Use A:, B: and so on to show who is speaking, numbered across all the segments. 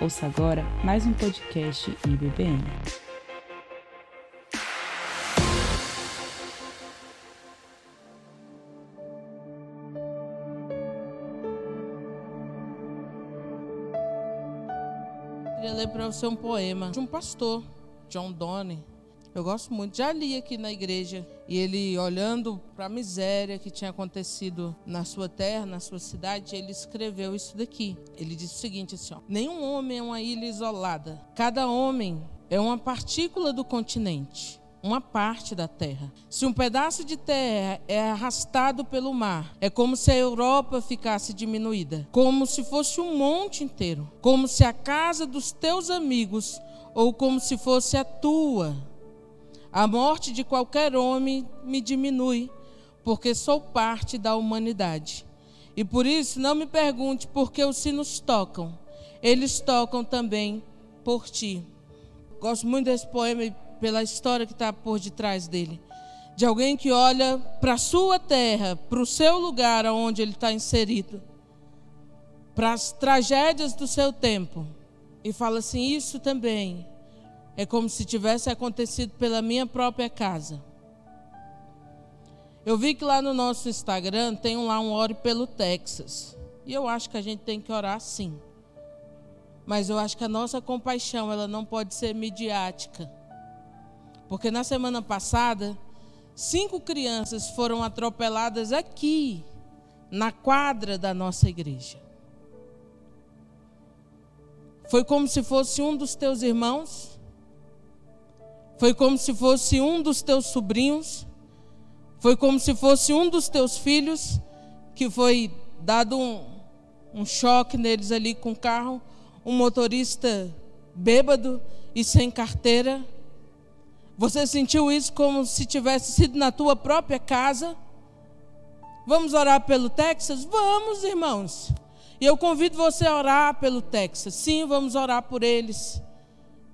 A: Ouça agora mais um podcast IBBM.
B: Queria ler para você um poema de um pastor, John Donne. Eu gosto muito. Já li aqui na igreja. E ele, olhando para a miséria que tinha acontecido na sua terra, na sua cidade, ele escreveu isso daqui. Ele disse o seguinte: assim, ó, Nenhum homem é uma ilha isolada. Cada homem é uma partícula do continente uma parte da terra. Se um pedaço de terra é arrastado pelo mar, é como se a Europa ficasse diminuída, como se fosse um monte inteiro, como se a casa dos teus amigos ou como se fosse a tua. A morte de qualquer homem me diminui, porque sou parte da humanidade. E por isso não me pergunte por que os sinos tocam. Eles tocam também por ti. Gosto muito desse poema pela história que está por detrás dele. De alguém que olha para a sua terra, para o seu lugar onde ele está inserido, para as tragédias do seu tempo, e fala assim: Isso também é como se tivesse acontecido pela minha própria casa. Eu vi que lá no nosso Instagram tem lá um ore pelo Texas. E eu acho que a gente tem que orar sim. Mas eu acho que a nossa compaixão, ela não pode ser midiática. Porque na semana passada, cinco crianças foram atropeladas aqui, na quadra da nossa igreja. Foi como se fosse um dos teus irmãos foi como se fosse um dos teus sobrinhos, foi como se fosse um dos teus filhos, que foi dado um, um choque neles ali com o carro, um motorista bêbado e sem carteira. Você sentiu isso como se tivesse sido na tua própria casa? Vamos orar pelo Texas? Vamos, irmãos. E eu convido você a orar pelo Texas. Sim, vamos orar por eles.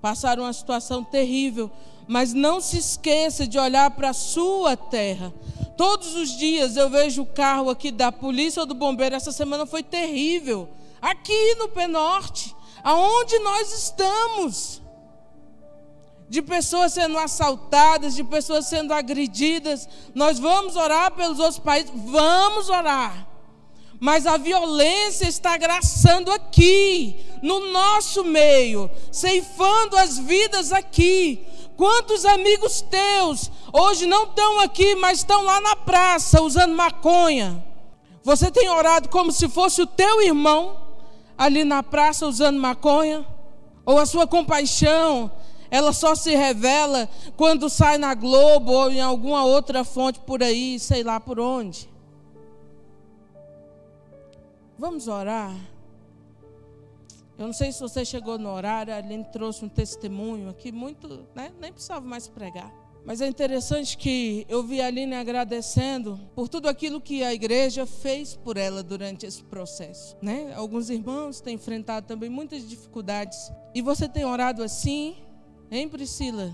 B: Passaram uma situação terrível, mas não se esqueça de olhar para a sua terra. Todos os dias eu vejo o carro aqui da polícia ou do bombeiro. Essa semana foi terrível. Aqui no Penorte, aonde nós estamos. De pessoas sendo assaltadas, de pessoas sendo agredidas. Nós vamos orar pelos outros países? Vamos orar. Mas a violência está agraçando aqui, no nosso meio, ceifando as vidas aqui. Quantos amigos teus hoje não estão aqui, mas estão lá na praça usando maconha? Você tem orado como se fosse o teu irmão ali na praça usando maconha? Ou a sua compaixão, ela só se revela quando sai na Globo ou em alguma outra fonte por aí, sei lá por onde? Vamos orar. Eu não sei se você chegou no horário, a Aline trouxe um testemunho aqui, muito, né? nem precisava mais pregar. Mas é interessante que eu vi a Aline agradecendo por tudo aquilo que a igreja fez por ela durante esse processo. Né? Alguns irmãos têm enfrentado também muitas dificuldades. E você tem orado assim, hein, Priscila?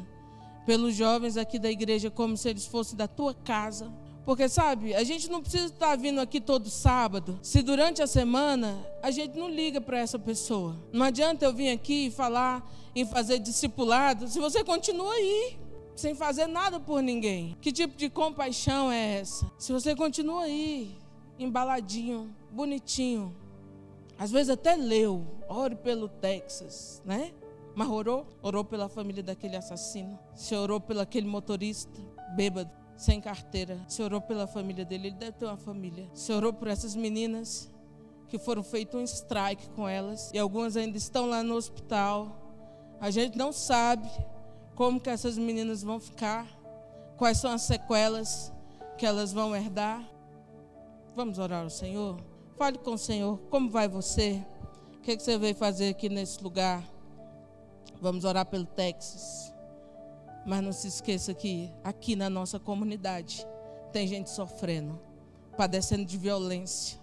B: Pelos jovens aqui da igreja, como se eles fossem da tua casa. Porque, sabe, a gente não precisa estar vindo aqui todo sábado, se durante a semana a gente não liga para essa pessoa. Não adianta eu vir aqui e falar em fazer discipulado se você continua aí, sem fazer nada por ninguém. Que tipo de compaixão é essa? Se você continua aí, embaladinho, bonitinho, às vezes até leu, ore pelo Texas, né? Mas orou? Orou pela família daquele assassino. Se orou pelo aquele motorista bêbado sem carteira. Se orou pela família dele, ele deve ter uma família. Se orou por essas meninas que foram feito um strike com elas e algumas ainda estão lá no hospital. A gente não sabe como que essas meninas vão ficar, quais são as sequelas que elas vão herdar. Vamos orar ao Senhor. Fale com o Senhor. Como vai você? O que, é que você veio fazer aqui nesse lugar? Vamos orar pelo Texas. Mas não se esqueça que aqui na nossa comunidade tem gente sofrendo, padecendo de violência,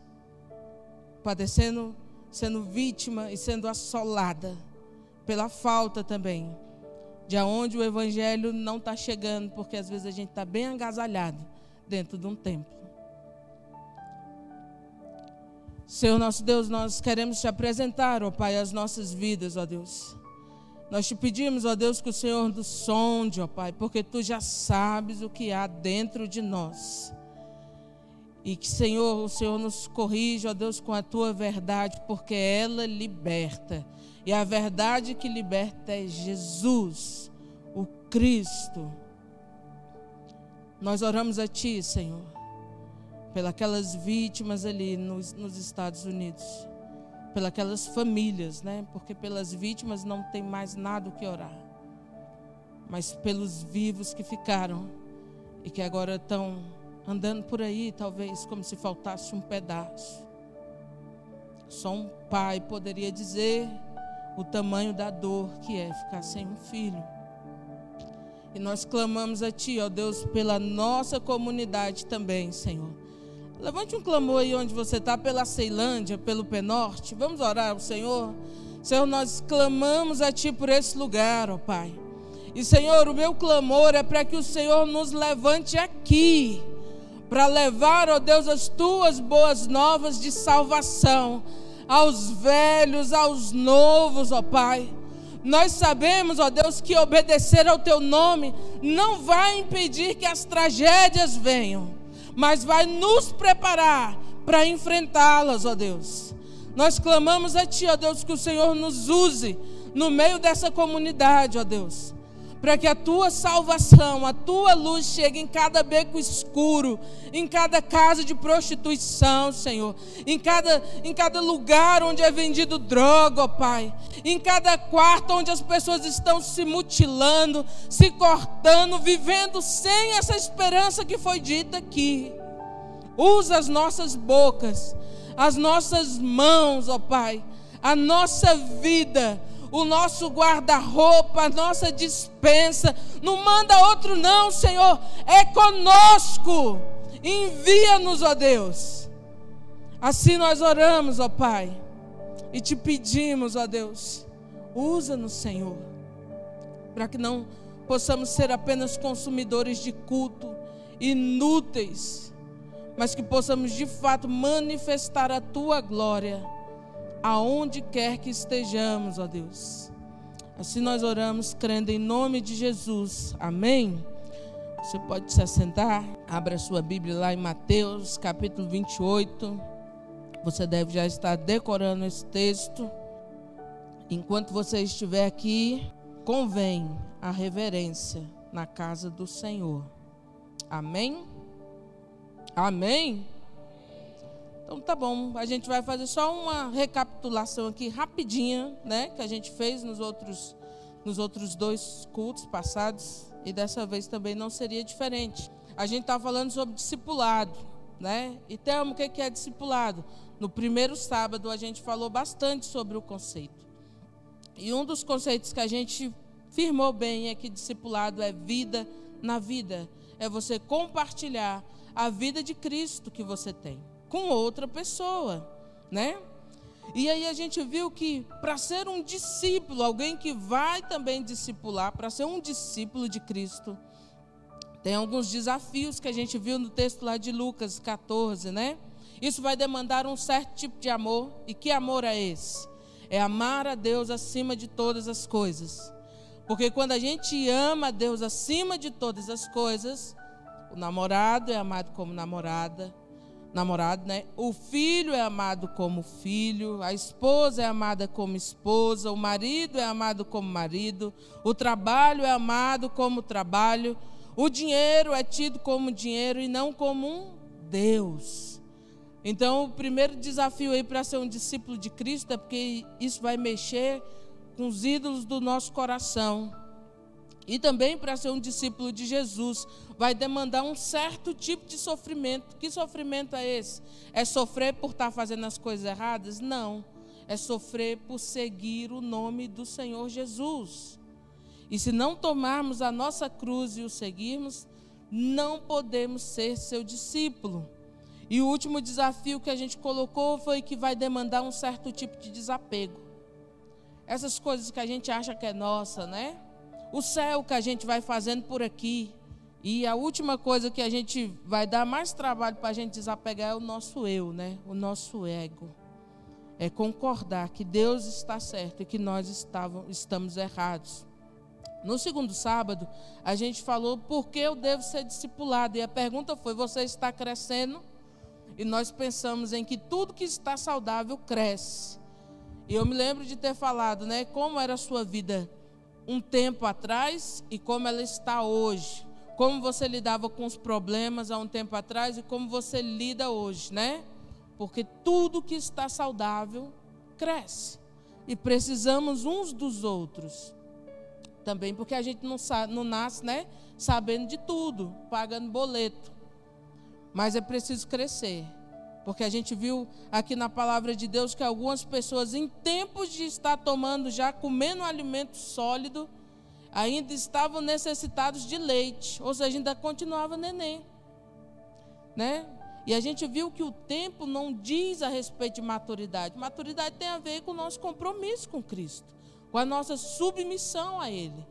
B: padecendo, sendo vítima e sendo assolada pela falta também de aonde o evangelho não está chegando, porque às vezes a gente está bem agasalhado dentro de um templo. Senhor nosso Deus, nós queremos te apresentar, ó Pai, as nossas vidas, ó Deus. Nós te pedimos, ó Deus, que o Senhor nos sonde, ó Pai, porque tu já sabes o que há dentro de nós. E que, Senhor, o Senhor nos corrija, ó Deus, com a tua verdade, porque ela liberta. E a verdade que liberta é Jesus, o Cristo. Nós oramos a Ti, Senhor, pelas vítimas ali nos, nos Estados Unidos, pelas famílias, né? Porque pelas vítimas não tem mais nada o que orar, mas pelos vivos que ficaram e que agora estão andando por aí, talvez como se faltasse um pedaço. Só um pai poderia dizer o tamanho da dor que é ficar sem um filho. E nós clamamos a Ti, ó Deus, pela nossa comunidade também, Senhor. Levante um clamor aí onde você está, pela Ceilândia, pelo Penorte. Vamos orar ao Senhor. Senhor, nós clamamos a Ti por esse lugar, ó Pai. E, Senhor, o meu clamor é para que o Senhor nos levante aqui, para levar, ó Deus, as Tuas boas novas de salvação aos velhos, aos novos, ó Pai. Nós sabemos, ó Deus, que obedecer ao teu nome não vai impedir que as tragédias venham, mas vai nos preparar para enfrentá-las, ó Deus. Nós clamamos a Ti, ó Deus, que o Senhor nos use no meio dessa comunidade, ó Deus para que a tua salvação, a tua luz chegue em cada beco escuro, em cada casa de prostituição, Senhor, em cada, em cada lugar onde é vendido droga, ó Pai, em cada quarto onde as pessoas estão se mutilando, se cortando, vivendo sem essa esperança que foi dita aqui. Usa as nossas bocas, as nossas mãos, ó Pai, a nossa vida o nosso guarda-roupa, a nossa dispensa. Não manda outro, não, Senhor. É conosco. Envia-nos, ó Deus. Assim nós oramos, ó Pai. E te pedimos, ó Deus. Usa-nos, Senhor. Para que não possamos ser apenas consumidores de culto, inúteis. Mas que possamos de fato manifestar a tua glória aonde quer que estejamos, ó Deus. Assim nós oramos, crendo em nome de Jesus. Amém. Você pode se assentar, abra sua Bíblia lá em Mateus, capítulo 28. Você deve já estar decorando esse texto. Enquanto você estiver aqui, convém a reverência na casa do Senhor. Amém? Amém? Então tá bom, a gente vai fazer só uma recapitulação aqui rapidinha, né, que a gente fez nos outros nos outros dois cultos passados e dessa vez também não seria diferente. A gente está falando sobre discipulado, né? E Thelma, o que é discipulado? No primeiro sábado a gente falou bastante sobre o conceito. E um dos conceitos que a gente firmou bem é que discipulado é vida na vida, é você compartilhar a vida de Cristo que você tem com outra pessoa, né? E aí a gente viu que para ser um discípulo, alguém que vai também discipular, para ser um discípulo de Cristo, tem alguns desafios que a gente viu no texto lá de Lucas 14, né? Isso vai demandar um certo tipo de amor. E que amor é esse? É amar a Deus acima de todas as coisas. Porque quando a gente ama a Deus acima de todas as coisas, o namorado é amado como namorada, namorado, né? O filho é amado como filho, a esposa é amada como esposa, o marido é amado como marido, o trabalho é amado como trabalho, o dinheiro é tido como dinheiro e não como um Deus. Então, o primeiro desafio aí para ser um discípulo de Cristo é porque isso vai mexer com os ídolos do nosso coração. E também para ser um discípulo de Jesus, vai demandar um certo tipo de sofrimento. Que sofrimento é esse? É sofrer por estar fazendo as coisas erradas? Não. É sofrer por seguir o nome do Senhor Jesus. E se não tomarmos a nossa cruz e o seguirmos, não podemos ser seu discípulo. E o último desafio que a gente colocou foi que vai demandar um certo tipo de desapego. Essas coisas que a gente acha que é nossa, né? o céu que a gente vai fazendo por aqui, E a última coisa que a gente vai dar mais trabalho para a gente desapegar é o nosso eu, né? O nosso ego. É concordar que Deus está certo e que nós estamos errados. No segundo sábado, a gente falou por que eu devo ser discipulado. E a pergunta foi: você está crescendo? E nós pensamos em que tudo que está saudável cresce. E eu me lembro de ter falado, né, como era a sua vida um tempo atrás e como ela está hoje. Como você lidava com os problemas há um tempo atrás e como você lida hoje, né? Porque tudo que está saudável cresce. E precisamos uns dos outros também, porque a gente não, não nasce né, sabendo de tudo, pagando boleto. Mas é preciso crescer. Porque a gente viu aqui na palavra de Deus que algumas pessoas, em tempos de estar tomando já, comendo alimento sólido, ainda estavam necessitados de leite, ou seja, ainda continuava neném. Né? E a gente viu que o tempo não diz a respeito de maturidade. Maturidade tem a ver com o nosso compromisso com Cristo com a nossa submissão a Ele.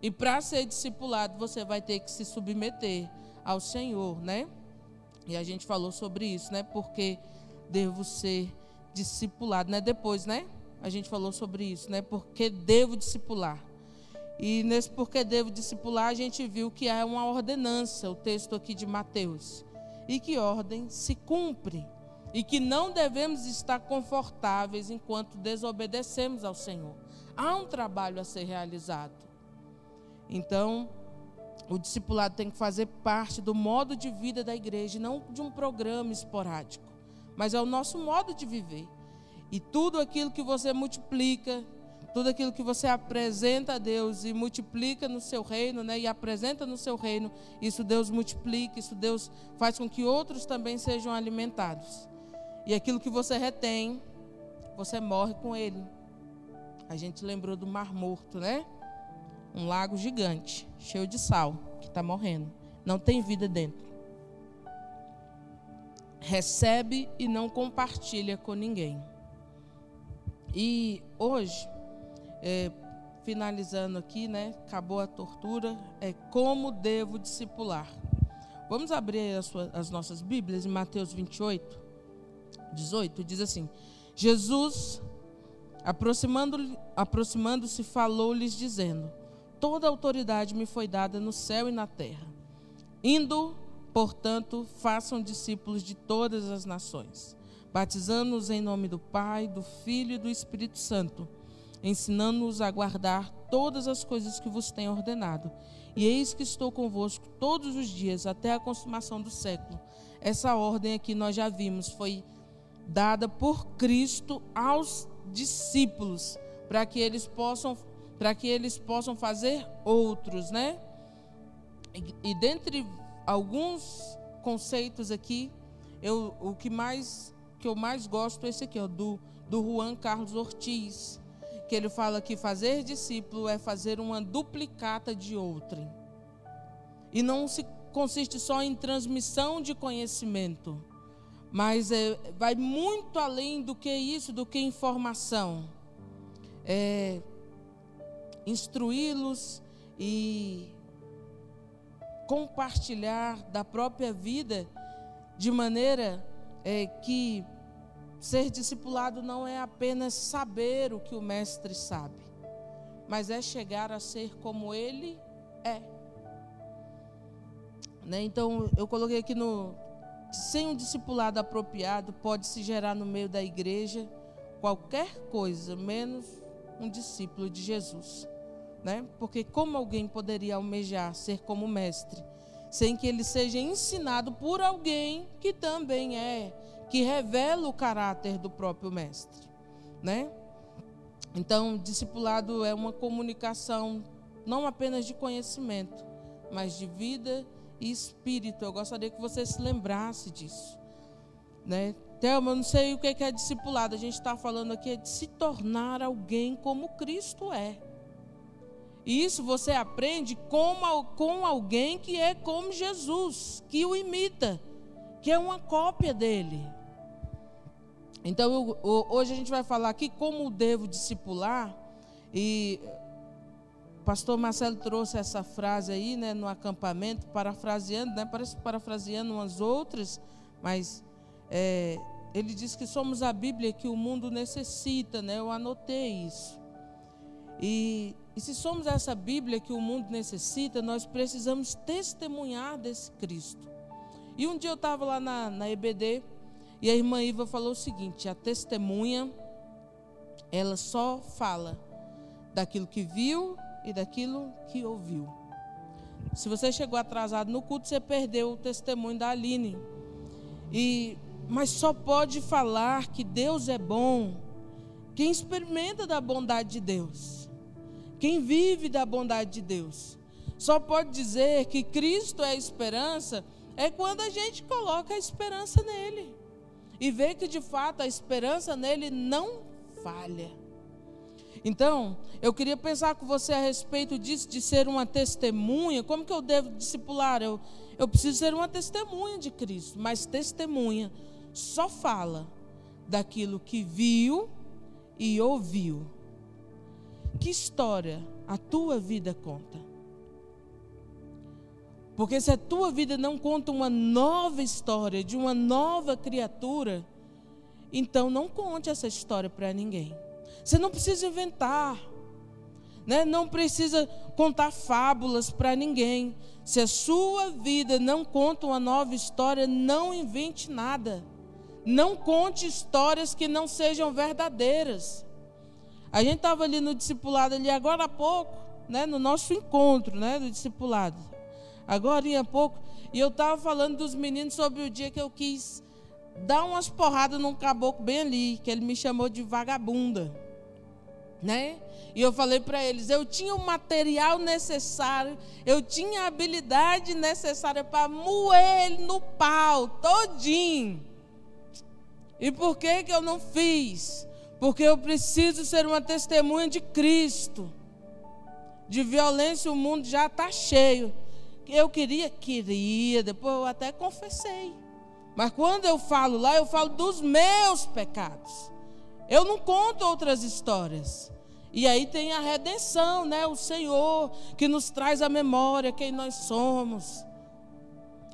B: E para ser discipulado, você vai ter que se submeter ao Senhor, né? E a gente falou sobre isso, né? Porque devo ser discipulado, né? Depois, né? A gente falou sobre isso, né? Porque devo discipular. E nesse porque devo discipular, a gente viu que é uma ordenança, o texto aqui de Mateus. E que ordem se cumpre. E que não devemos estar confortáveis enquanto desobedecemos ao Senhor. Há um trabalho a ser realizado. Então, o discipulado tem que fazer parte do modo de vida da igreja, não de um programa esporádico, mas é o nosso modo de viver. E tudo aquilo que você multiplica, tudo aquilo que você apresenta a Deus e multiplica no seu reino, né, e apresenta no seu reino, isso Deus multiplica, isso Deus faz com que outros também sejam alimentados. E aquilo que você retém, você morre com ele. A gente lembrou do Mar Morto, né? Um lago gigante, cheio de sal, que está morrendo. Não tem vida dentro. Recebe e não compartilha com ninguém. E hoje, é, finalizando aqui, né? Acabou a tortura. É como devo discipular. Vamos abrir as, suas, as nossas Bíblias em Mateus 28, 18. Diz assim: Jesus Aproximando-se, aproximando falou-lhes, dizendo: Toda autoridade me foi dada no céu e na terra. Indo, portanto, façam discípulos de todas as nações, batizando-os em nome do Pai, do Filho e do Espírito Santo, ensinando-os a guardar todas as coisas que vos tenho ordenado. E eis que estou convosco todos os dias, até a consumação do século. Essa ordem aqui nós já vimos, foi dada por Cristo aos discípulos, para que eles possam para que eles possam fazer outros, né? E, e dentre alguns conceitos aqui, eu, o que mais que eu mais gosto é esse aqui, ó, do do Juan Carlos Ortiz, que ele fala que fazer discípulo é fazer uma duplicata de outrem. E não se consiste só em transmissão de conhecimento, mas é, vai muito além do que isso, do que informação. É, Instruí-los e compartilhar da própria vida de maneira é, que ser discipulado não é apenas saber o que o mestre sabe, mas é chegar a ser como ele é. Né? Então, eu coloquei aqui no, sem um discipulado apropriado, pode se gerar no meio da igreja qualquer coisa, menos um discípulo de Jesus. Né? Porque como alguém poderia almejar ser como mestre, sem que ele seja ensinado por alguém que também é, que revela o caráter do próprio mestre, né? Então, discipulado é uma comunicação não apenas de conhecimento, mas de vida e espírito. Eu gostaria que você se lembrasse disso. Né? Thelma, eu não sei o que é discipulado. A gente está falando aqui é de se tornar alguém como Cristo é. E isso você aprende com, com alguém que é como Jesus, que o imita, que é uma cópia dele. Então, eu, hoje a gente vai falar aqui como devo discipular. E pastor Marcelo trouxe essa frase aí, né, no acampamento, parafraseando, né, parece parafraseando umas outras, mas é, ele diz que somos a Bíblia que o mundo necessita, né? Eu anotei isso. E, e se somos essa Bíblia que o mundo necessita, nós precisamos testemunhar desse Cristo. E um dia eu estava lá na, na EBD e a irmã Iva falou o seguinte: a testemunha, ela só fala daquilo que viu e daquilo que ouviu. Se você chegou atrasado no culto, você perdeu o testemunho da Aline. E, mas só pode falar que Deus é bom quem experimenta da bondade de Deus, quem vive da bondade de Deus. Só pode dizer que Cristo é a esperança é quando a gente coloca a esperança nele e vê que de fato a esperança nele não falha. Então, eu queria pensar com você a respeito disso, de ser uma testemunha. Como que eu devo discipular? Eu, eu preciso ser uma testemunha de Cristo, mas testemunha só fala daquilo que viu e ouviu. Que história a tua vida conta? Porque se a tua vida não conta uma nova história de uma nova criatura, então não conte essa história para ninguém. Você não precisa inventar, né? não precisa contar fábulas para ninguém. Se a sua vida não conta uma nova história, não invente nada. Não conte histórias que não sejam verdadeiras. A gente estava ali no discipulado ali agora há pouco, né, no nosso encontro, né, do discipulado. Agora há pouco, e eu estava falando dos meninos sobre o dia que eu quis dar umas porradas num caboclo bem ali, que ele me chamou de vagabunda né? E eu falei para eles, eu tinha o material necessário, eu tinha a habilidade necessária para moer ele no pau todinho. E por que que eu não fiz? Porque eu preciso ser uma testemunha de Cristo. De violência o mundo já está cheio. Eu queria, queria, depois eu até confessei. Mas quando eu falo lá, eu falo dos meus pecados. Eu não conto outras histórias. E aí tem a redenção, né? O Senhor que nos traz à memória quem nós somos.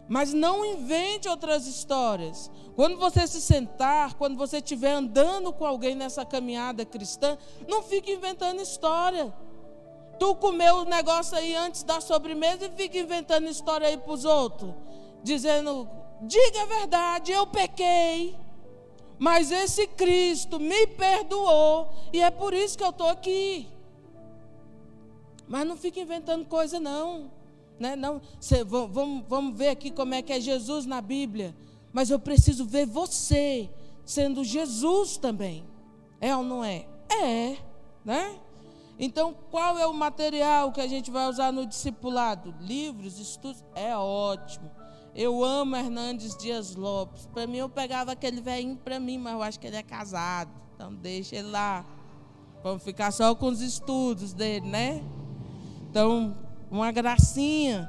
B: Mas não invente outras histórias. Quando você se sentar, quando você estiver andando com alguém nessa caminhada cristã, não fique inventando história. Tu comeu o negócio aí antes da sobremesa e fica inventando história aí para os outros, dizendo: diga a verdade, eu pequei. Mas esse Cristo me perdoou e é por isso que eu estou aqui. Mas não fica inventando coisa, não. Né? não cê, vamos, vamos ver aqui como é que é Jesus na Bíblia. Mas eu preciso ver você sendo Jesus também. É ou não é? É. Né? Então, qual é o material que a gente vai usar no discipulado? Livros, estudos? É ótimo. Eu amo Hernandes Dias Lopes. Para mim, eu pegava aquele velhinho para mim, mas eu acho que ele é casado. Então, deixa ele lá. Vamos ficar só com os estudos dele, né? Então, uma gracinha.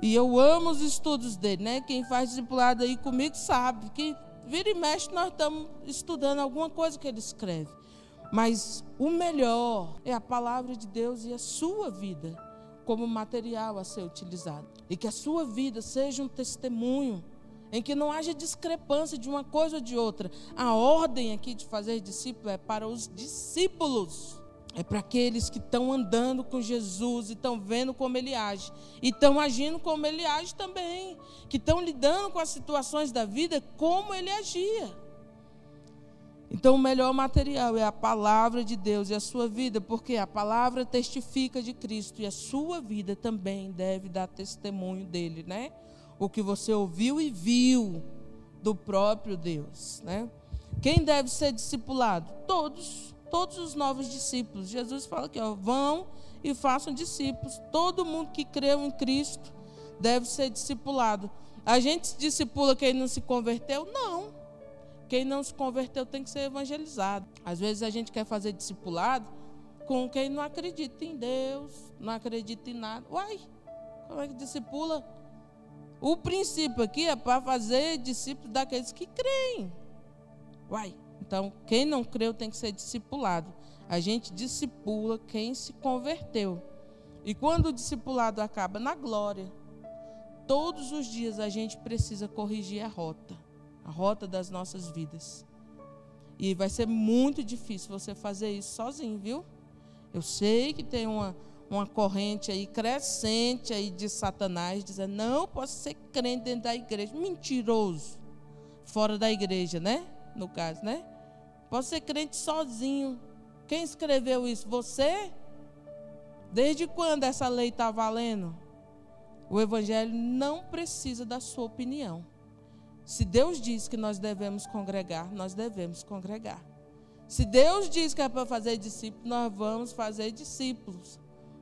B: E eu amo os estudos dele, né? Quem faz discipulado aí comigo sabe que vira e mexe nós estamos estudando alguma coisa que ele escreve. Mas o melhor é a palavra de Deus e a sua vida como material a ser utilizado. E que a sua vida seja um testemunho em que não haja discrepância de uma coisa ou de outra. A ordem aqui de fazer discípulo é para os discípulos. É para aqueles que estão andando com Jesus e estão vendo como ele age. E estão agindo como ele age também. Que estão lidando com as situações da vida como ele agia. Então, o melhor material é a palavra de Deus e a sua vida, porque a palavra testifica de Cristo e a sua vida também deve dar testemunho dele, né? O que você ouviu e viu do próprio Deus, né? Quem deve ser discipulado? Todos, todos os novos discípulos. Jesus fala que vão e façam discípulos. Todo mundo que creu em Cristo deve ser discipulado. A gente discipula quem não se converteu? Não. Quem não se converteu tem que ser evangelizado. Às vezes a gente quer fazer discipulado com quem não acredita em Deus, não acredita em nada. Uai, como é que discipula? O princípio aqui é para fazer discípulos daqueles que creem. Uai, então quem não creu tem que ser discipulado. A gente discipula quem se converteu. E quando o discipulado acaba na glória, todos os dias a gente precisa corrigir a rota, a rota das nossas vidas. E vai ser muito difícil você fazer isso sozinho, viu? Eu sei que tem uma, uma corrente aí crescente aí de Satanás dizendo: "Não posso ser crente dentro da igreja". Mentiroso. Fora da igreja, né? No caso, né? Posso ser crente sozinho. Quem escreveu isso? Você? Desde quando essa lei está valendo? O Evangelho não precisa da sua opinião. Se Deus diz que nós devemos congregar, nós devemos congregar. Se Deus diz que é para fazer discípulos, nós vamos fazer discípulos,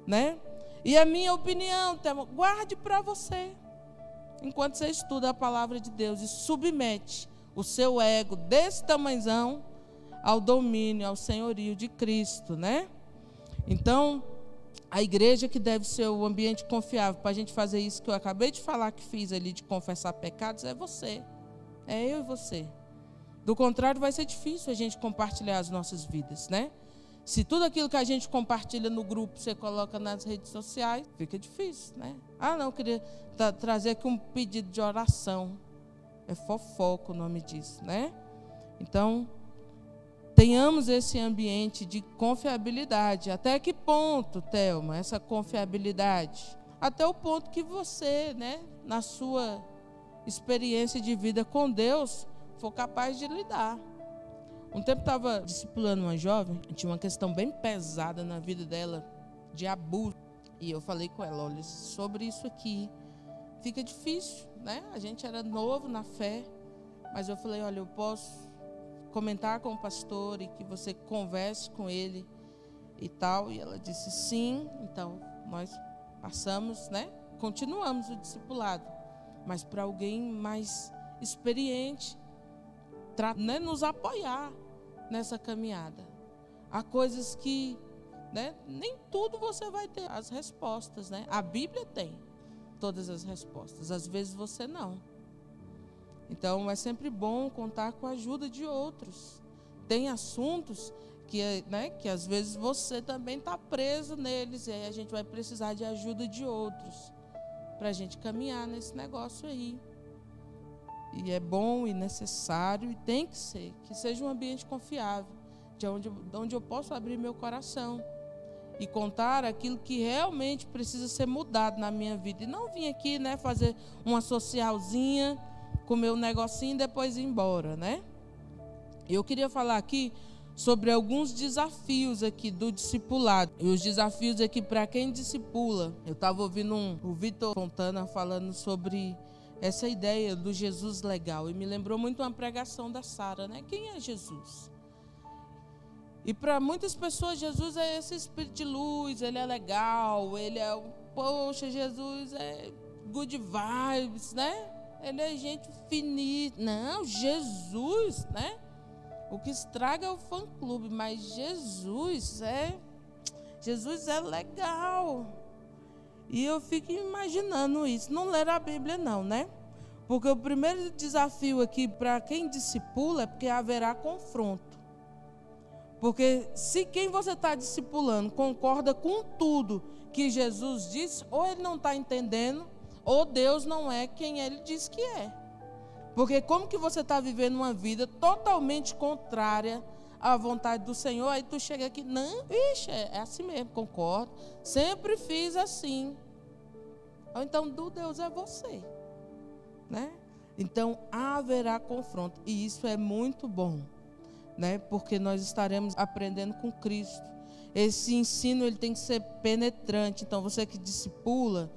B: né? E a minha opinião, guarde para você. Enquanto você estuda a palavra de Deus e submete o seu ego desse tamanhão ao domínio, ao senhorio de Cristo, né? Então, a igreja que deve ser o ambiente confiável para a gente fazer isso que eu acabei de falar que fiz ali de confessar pecados é você. É eu e você. Do contrário, vai ser difícil a gente compartilhar as nossas vidas, né? Se tudo aquilo que a gente compartilha no grupo você coloca nas redes sociais, fica difícil, né? Ah, não, queria trazer aqui um pedido de oração. É fofoco o nome disso, né? Então, tenhamos esse ambiente de confiabilidade. Até que ponto, Thelma, essa confiabilidade? Até o ponto que você, né, na sua experiência de vida com Deus, for capaz de lidar. Um tempo estava discipulando uma jovem, tinha uma questão bem pesada na vida dela, de abuso. E eu falei com ela, olha, sobre isso aqui fica difícil, né? A gente era novo na fé, mas eu falei, olha, eu posso comentar com o pastor e que você converse com ele e tal. E ela disse sim. Então nós passamos, né? Continuamos o discipulado, mas para alguém mais experiente, né, nos apoiar nessa caminhada. Há coisas que, né, nem tudo você vai ter as respostas, né? A Bíblia tem todas as respostas. Às vezes você não. Então é sempre bom contar com a ajuda de outros. Tem assuntos que, né, que às vezes você também está preso neles e aí a gente vai precisar de ajuda de outros para a gente caminhar nesse negócio aí. E é bom e necessário e tem que ser, que seja um ambiente confiável, de onde, de onde eu posso abrir meu coração e contar aquilo que realmente precisa ser mudado na minha vida. E não vim aqui né, fazer uma socialzinha comer um negocinho e depois ir embora, né? Eu queria falar aqui sobre alguns desafios aqui do discipulado. E os desafios aqui para quem discipula. Eu estava ouvindo um, o Vitor Fontana falando sobre essa ideia do Jesus legal. E me lembrou muito uma pregação da Sara, né? Quem é Jesus? E para muitas pessoas, Jesus é esse espírito de luz, ele é legal, ele é, poxa, Jesus é good vibes, né? ele é gente finita. Não, Jesus, né? O que estraga é o fã-clube, mas Jesus é. Jesus é legal. E eu fico imaginando isso. Não ler a Bíblia, não, né? Porque o primeiro desafio aqui para quem discipula é porque haverá confronto. Porque se quem você está discipulando concorda com tudo que Jesus disse, ou ele não está entendendo, ou Deus não é quem ele diz que é. Porque como que você está vivendo uma vida totalmente contrária à vontade do Senhor, aí tu chega aqui, não, ixi, é, é assim mesmo, concordo. Sempre fiz assim. Ou então, do Deus é você. Né? Então, haverá confronto. E isso é muito bom. Né? Porque nós estaremos aprendendo com Cristo. Esse ensino ele tem que ser penetrante. Então, você que discipula,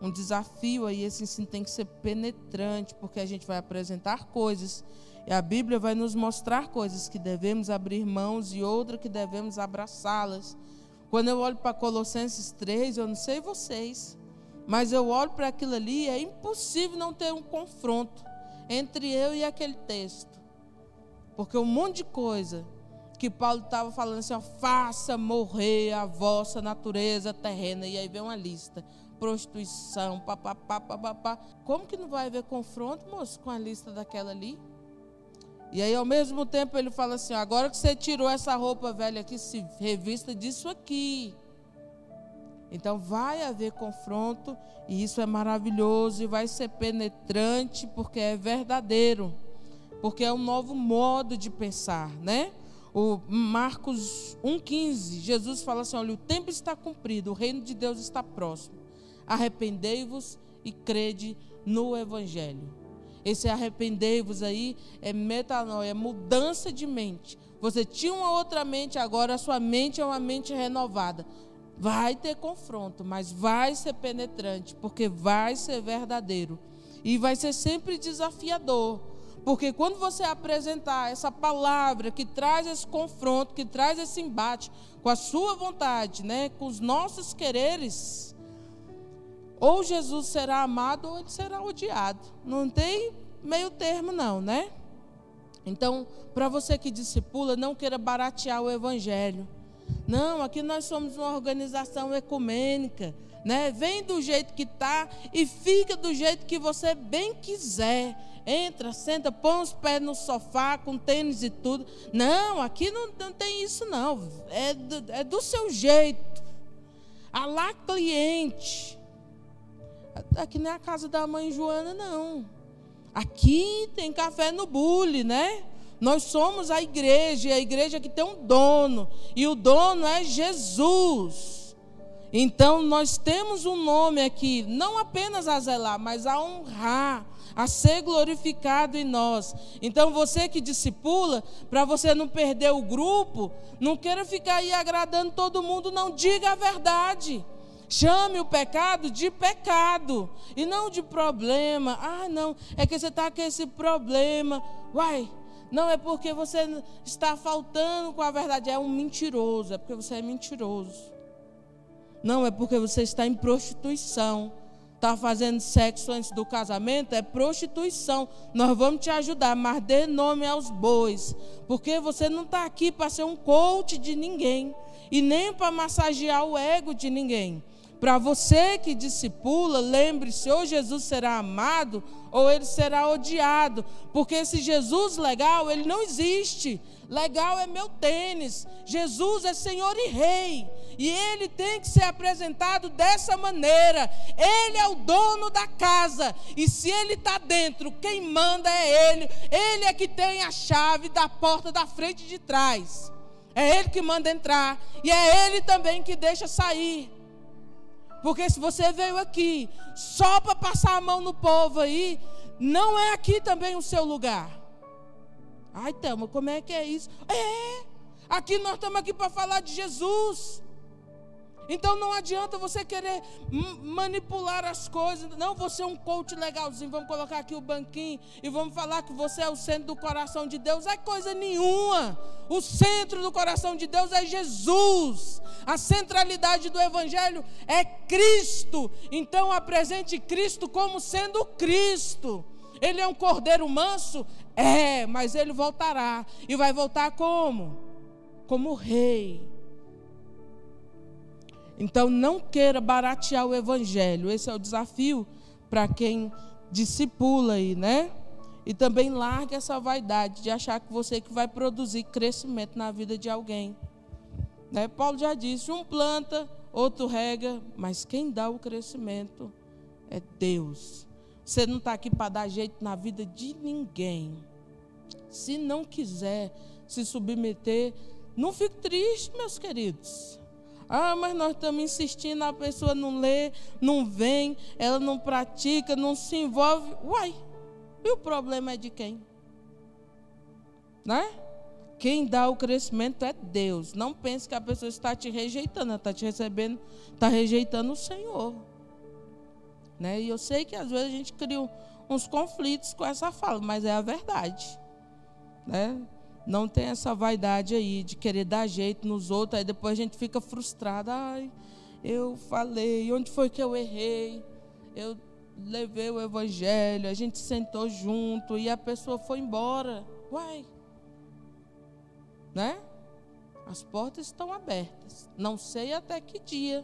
B: um desafio aí, esse ensino tem que ser penetrante, porque a gente vai apresentar coisas e a Bíblia vai nos mostrar coisas que devemos abrir mãos e outras que devemos abraçá-las. Quando eu olho para Colossenses 3, eu não sei vocês, mas eu olho para aquilo ali e é impossível não ter um confronto entre eu e aquele texto. Porque um monte de coisa que Paulo estava falando assim, ó, faça morrer a vossa natureza terrena. E aí vem uma lista prostituição, papapá, papapá. Como que não vai haver confronto, moço, com a lista daquela ali? E aí, ao mesmo tempo, ele fala assim: agora que você tirou essa roupa velha aqui, se revista disso aqui. Então vai haver confronto e isso é maravilhoso e vai ser penetrante porque é verdadeiro, porque é um novo modo de pensar, né? O Marcos 1,15, Jesus fala assim: olha, o tempo está cumprido, o reino de Deus está próximo. Arrependei-vos e crede no Evangelho. Esse arrependei-vos aí é metanoia, é mudança de mente. Você tinha uma outra mente, agora a sua mente é uma mente renovada. Vai ter confronto, mas vai ser penetrante, porque vai ser verdadeiro. E vai ser sempre desafiador. Porque quando você apresentar essa palavra que traz esse confronto, que traz esse embate com a sua vontade, né, com os nossos quereres, ou Jesus será amado ou ele será odiado. Não tem meio termo não, né? Então, para você que discipula, não queira baratear o evangelho. Não, aqui nós somos uma organização ecumênica, né? Vem do jeito que tá e fica do jeito que você bem quiser. Entra, senta, põe os pés no sofá com tênis e tudo. Não, aqui não, não tem isso não. É do, é do seu jeito. Alá cliente. Aqui não é a casa da mãe Joana, não. Aqui tem café no bule, né? Nós somos a igreja, e a igreja que tem um dono, e o dono é Jesus. Então nós temos um nome aqui, não apenas a zelar, mas a honrar, a ser glorificado em nós. Então você que discipula, para você não perder o grupo, não queira ficar aí agradando todo mundo, não diga a verdade. Chame o pecado de pecado e não de problema. Ah, não, é que você está com esse problema. Uai, não é porque você está faltando com a verdade, é um mentiroso, é porque você é mentiroso. Não é porque você está em prostituição, está fazendo sexo antes do casamento, é prostituição. Nós vamos te ajudar, mas dê nome aos bois, porque você não está aqui para ser um coach de ninguém e nem para massagear o ego de ninguém. Para você que discipula, lembre-se: ou Jesus será amado, ou ele será odiado. Porque esse Jesus legal, ele não existe. Legal é meu tênis. Jesus é Senhor e Rei. E ele tem que ser apresentado dessa maneira. Ele é o dono da casa. E se ele está dentro, quem manda é ele. Ele é que tem a chave da porta da frente e de trás. É ele que manda entrar. E é ele também que deixa sair. Porque se você veio aqui só para passar a mão no povo aí, não é aqui também o seu lugar. Ai, Thelma, como é que é isso? É, aqui nós estamos aqui para falar de Jesus. Então não adianta você querer manipular as coisas. Não, você é um coach legalzinho. Vamos colocar aqui o banquinho e vamos falar que você é o centro do coração de Deus. É coisa nenhuma. O centro do coração de Deus é Jesus. A centralidade do Evangelho é Cristo. Então apresente Cristo como sendo Cristo. Ele é um cordeiro manso? É, mas ele voltará. E vai voltar como? Como rei então não queira baratear o evangelho. Esse é o desafio para quem discipula aí, né? E também largue essa vaidade de achar que você que vai produzir crescimento na vida de alguém. Né? Paulo já disse: um planta, outro rega, mas quem dá o crescimento é Deus. Você não está aqui para dar jeito na vida de ninguém. Se não quiser se submeter, não fique triste, meus queridos. Ah, mas nós estamos insistindo, a pessoa não lê, não vem, ela não pratica, não se envolve. Uai, e o problema é de quem? Né? Quem dá o crescimento é Deus. Não pense que a pessoa está te rejeitando, ela está te recebendo, está rejeitando o Senhor. Né? E eu sei que às vezes a gente cria uns conflitos com essa fala, mas é a verdade. Né? Não tem essa vaidade aí de querer dar jeito nos outros, aí depois a gente fica frustrada. Ai, eu falei, onde foi que eu errei? Eu levei o evangelho, a gente sentou junto e a pessoa foi embora. Uai. Né? As portas estão abertas. Não sei até que dia,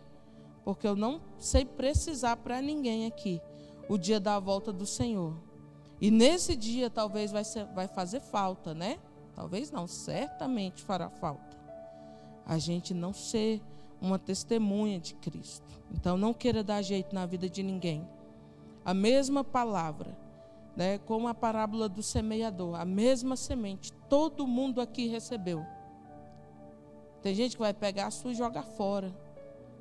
B: porque eu não sei precisar para ninguém aqui o dia da volta do Senhor. E nesse dia talvez vai, ser, vai fazer falta, né? Talvez não, certamente fará falta. A gente não ser uma testemunha de Cristo. Então não queira dar jeito na vida de ninguém. A mesma palavra, né, como a parábola do semeador, a mesma semente, todo mundo aqui recebeu. Tem gente que vai pegar a sua e jogar fora.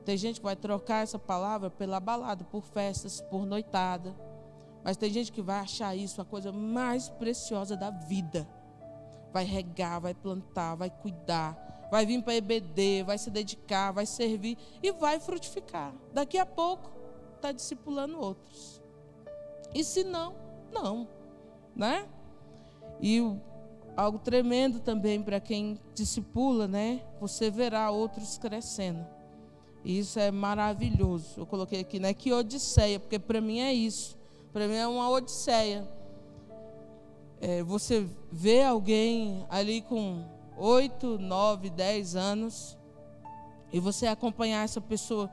B: Tem gente que vai trocar essa palavra pela balada, por festas, por noitada. Mas tem gente que vai achar isso a coisa mais preciosa da vida. Vai regar, vai plantar, vai cuidar, vai vir para EBD, vai se dedicar, vai servir e vai frutificar. Daqui a pouco está discipulando outros. E se não, não, né? E algo tremendo também para quem discipula, né? Você verá outros crescendo. E isso é maravilhoso. Eu coloquei aqui, né? Que odisseia, porque para mim é isso. Para mim é uma odisseia. É, você vê alguém ali com 8, 9, 10 anos e você acompanhar essa pessoa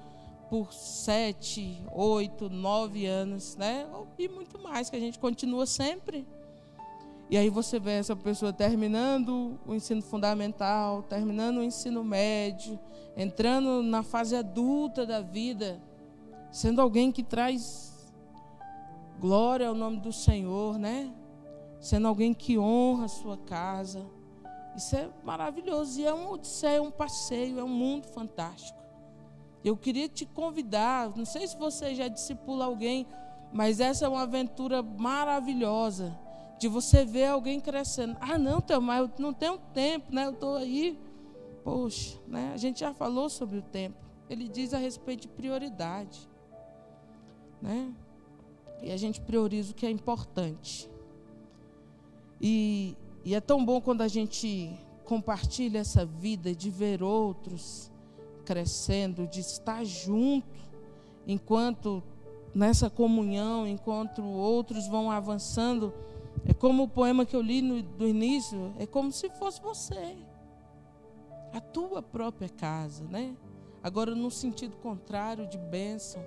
B: por 7, 8, 9 anos, né? E muito mais, que a gente continua sempre. E aí você vê essa pessoa terminando o ensino fundamental, terminando o ensino médio, entrando na fase adulta da vida, sendo alguém que traz glória ao nome do Senhor, né? Sendo alguém que honra a sua casa. Isso é maravilhoso. E é um odisseia, é um passeio, é um mundo fantástico. Eu queria te convidar, não sei se você já discipula alguém, mas essa é uma aventura maravilhosa de você ver alguém crescendo. Ah, não, mas eu não tenho tempo, né? Eu estou aí. Poxa, né? a gente já falou sobre o tempo. Ele diz a respeito de prioridade. Né? E a gente prioriza o que é importante. E, e é tão bom quando a gente compartilha essa vida de ver outros crescendo, de estar junto, enquanto nessa comunhão, enquanto outros vão avançando é como o poema que eu li no, do início, é como se fosse você. A tua própria casa, né? Agora no sentido contrário de bênção.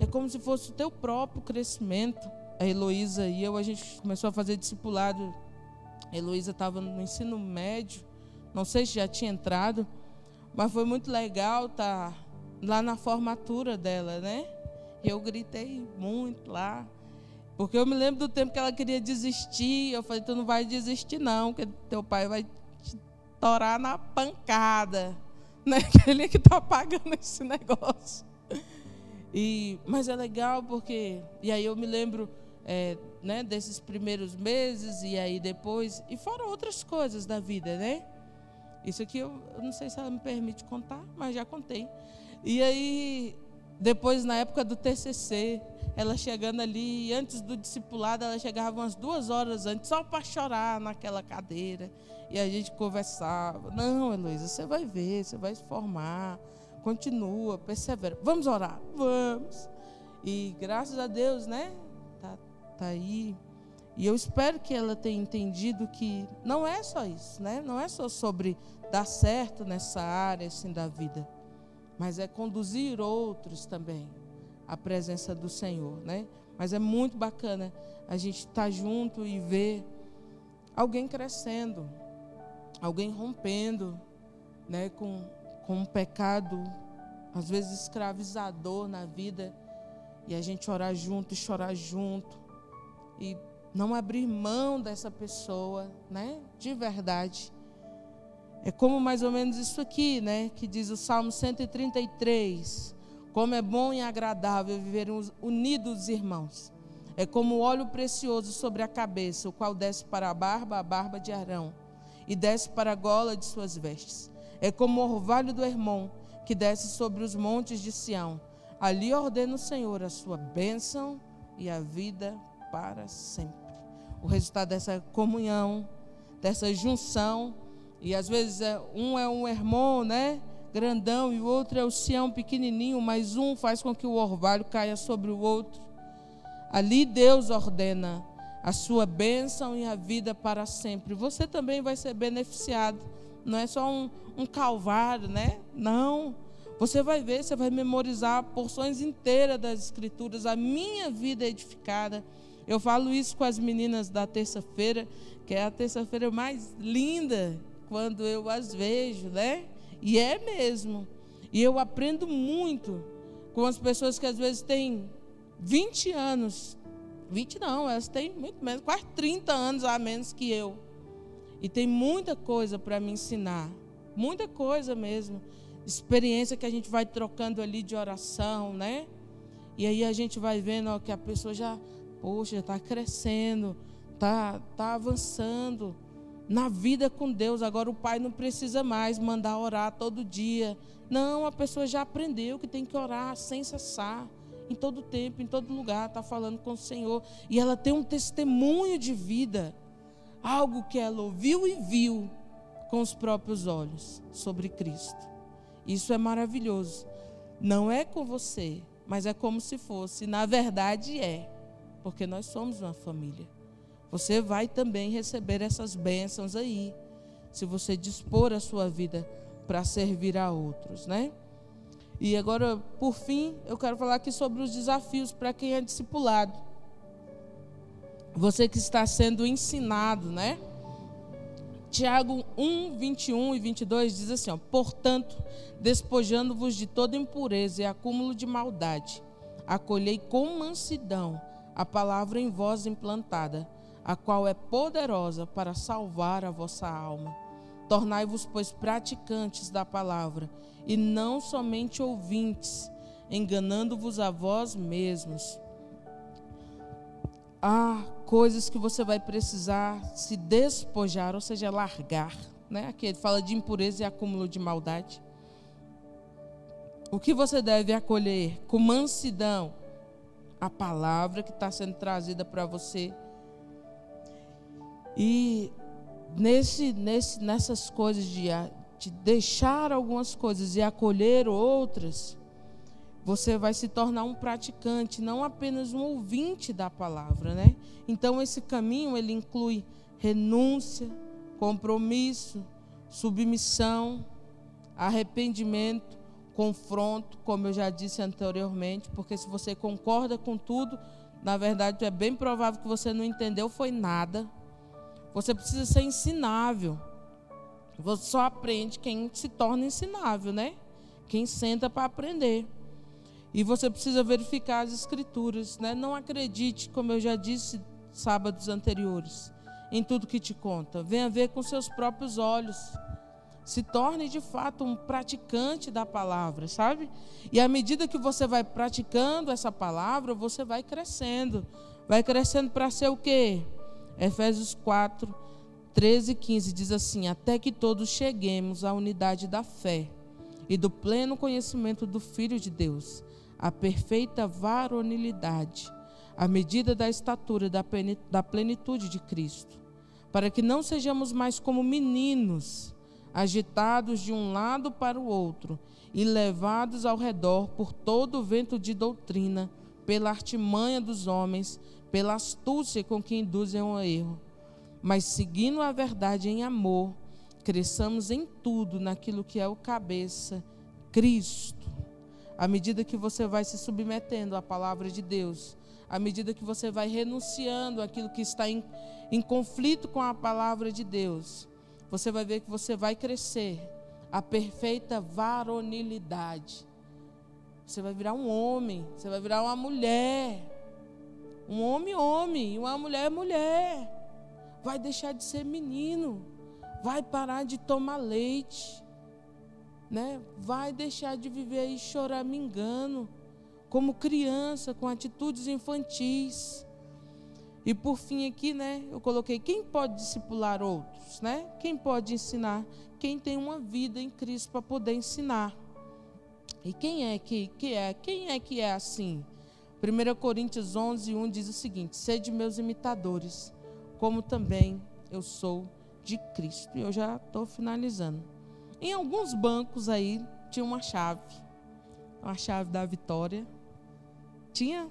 B: É como se fosse o teu próprio crescimento. A Heloísa e eu, a gente começou a fazer discipulado. A Heloísa estava no ensino médio, não sei se já tinha entrado, mas foi muito legal estar tá lá na formatura dela, né? Eu gritei muito lá. Porque eu me lembro do tempo que ela queria desistir. Eu falei, tu não vai desistir, não, que teu pai vai te torar na pancada. Né? Que ele é que está pagando esse negócio. E, mas é legal porque. E aí eu me lembro é, né, desses primeiros meses, e aí depois. E fora outras coisas da vida, né? Isso aqui eu, eu não sei se ela me permite contar, mas já contei. E aí, depois, na época do TCC, ela chegando ali, antes do discipulado, ela chegava umas duas horas antes, só para chorar naquela cadeira. E a gente conversava. Não, Heloísa, você vai ver, você vai se formar. Continua, persevera. Vamos orar? Vamos. E graças a Deus, né? Tá, tá aí. E eu espero que ela tenha entendido que não é só isso, né? Não é só sobre dar certo nessa área assim da vida, mas é conduzir outros também a presença do Senhor, né? Mas é muito bacana a gente estar tá junto e ver alguém crescendo, alguém rompendo, né, com, com um pecado às vezes escravizador na vida e a gente orar junto e chorar junto e não abrir mão dessa pessoa, né? De verdade. É como mais ou menos isso aqui, né? Que diz o Salmo 133. Como é bom e agradável viver unidos, irmãos. É como óleo precioso sobre a cabeça, o qual desce para a barba, a barba de Arão, e desce para a gola de suas vestes. É como o orvalho do Hermon, que desce sobre os montes de Sião. Ali ordena o Senhor a sua bênção e a vida para sempre. O resultado dessa comunhão, dessa junção, e às vezes é, um é um Hermon, né? grandão e o outro é o Sião pequenininho, mas um faz com que o orvalho caia sobre o outro. Ali Deus ordena a sua bênção e a vida para sempre. Você também vai ser beneficiado. Não é só um, um calvário, né? Não. Você vai ver, você vai memorizar porções inteiras das Escrituras. A minha vida é edificada. Eu falo isso com as meninas da terça-feira, que é a terça-feira mais linda quando eu as vejo, né? E é mesmo. E eu aprendo muito com as pessoas que às vezes têm 20 anos. 20 não, elas têm muito menos, quase 30 anos a menos que eu. E tem muita coisa para me ensinar. Muita coisa mesmo. Experiência que a gente vai trocando ali de oração, né? E aí a gente vai vendo ó, que a pessoa já, poxa, está crescendo, está tá avançando na vida com Deus. Agora o pai não precisa mais mandar orar todo dia. Não, a pessoa já aprendeu que tem que orar sem cessar, em todo tempo, em todo lugar, está falando com o Senhor. E ela tem um testemunho de vida, algo que ela ouviu e viu com os próprios olhos sobre Cristo. Isso é maravilhoso. Não é com você, mas é como se fosse. Na verdade, é, porque nós somos uma família. Você vai também receber essas bênçãos aí, se você dispor a sua vida para servir a outros, né? E agora, por fim, eu quero falar aqui sobre os desafios para quem é discipulado. Você que está sendo ensinado, né? Tiago 1, 21 e 22 diz assim: ó, Portanto, despojando-vos de toda impureza e acúmulo de maldade, acolhei com mansidão a palavra em vós implantada, a qual é poderosa para salvar a vossa alma. Tornai-vos, pois, praticantes da palavra, e não somente ouvintes, enganando-vos a vós mesmos. Há coisas que você vai precisar se despojar, ou seja, largar. Né? Aqui ele fala de impureza e acúmulo de maldade. O que você deve acolher com mansidão? A palavra que está sendo trazida para você. E nesse, nesse, nessas coisas de, de deixar algumas coisas e acolher outras, você vai se tornar um praticante, não apenas um ouvinte da palavra, né? Então esse caminho ele inclui renúncia, compromisso, submissão, arrependimento, confronto, como eu já disse anteriormente, porque se você concorda com tudo, na verdade é bem provável que você não entendeu foi nada. Você precisa ser ensinável. Você só aprende quem se torna ensinável, né? Quem senta para aprender. E você precisa verificar as escrituras, né? Não acredite, como eu já disse sábados anteriores, em tudo que te conta. Venha ver com seus próprios olhos. Se torne de fato um praticante da palavra, sabe? E à medida que você vai praticando essa palavra, você vai crescendo. Vai crescendo para ser o quê? Efésios 4, 13 e 15 diz assim: Até que todos cheguemos à unidade da fé e do pleno conhecimento do Filho de Deus a perfeita varonilidade, à medida da estatura da plenitude de Cristo, para que não sejamos mais como meninos, agitados de um lado para o outro e levados ao redor por todo o vento de doutrina, pela artimanha dos homens, pela astúcia com que induzem ao erro. Mas seguindo a verdade em amor, cresçamos em tudo naquilo que é o cabeça, Cristo à medida que você vai se submetendo à palavra de Deus, à medida que você vai renunciando àquilo que está em, em conflito com a palavra de Deus, você vai ver que você vai crescer a perfeita varonilidade. Você vai virar um homem, você vai virar uma mulher. Um homem, homem, e uma mulher, mulher. Vai deixar de ser menino, vai parar de tomar leite né? Vai deixar de viver aí choramingando, como criança, com atitudes infantis. E por fim aqui, né, eu coloquei quem pode discipular outros, né? Quem pode ensinar? Quem tem uma vida em Cristo para poder ensinar. E quem é que, que é? Quem é que é assim? 1 Coríntios 11, 1 diz o seguinte: Sede meus imitadores, como também eu sou de Cristo. E eu já estou finalizando. Em alguns bancos aí tinha uma chave, uma chave da vitória. Tinha?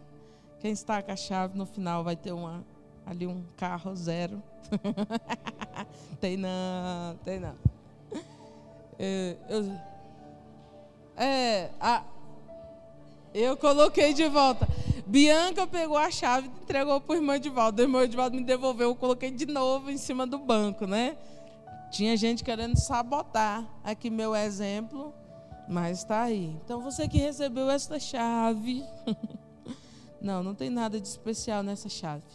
B: Quem está com a chave no final vai ter uma, ali um carro zero. tem não, tem não. É, eu, é, a, eu coloquei de volta. Bianca pegou a chave e entregou para o irmão volta. O irmão volta me devolveu, eu coloquei de novo em cima do banco, né? Tinha gente querendo sabotar aqui meu exemplo, Mas está aí. Então você que recebeu esta chave. não, não tem nada de especial nessa chave.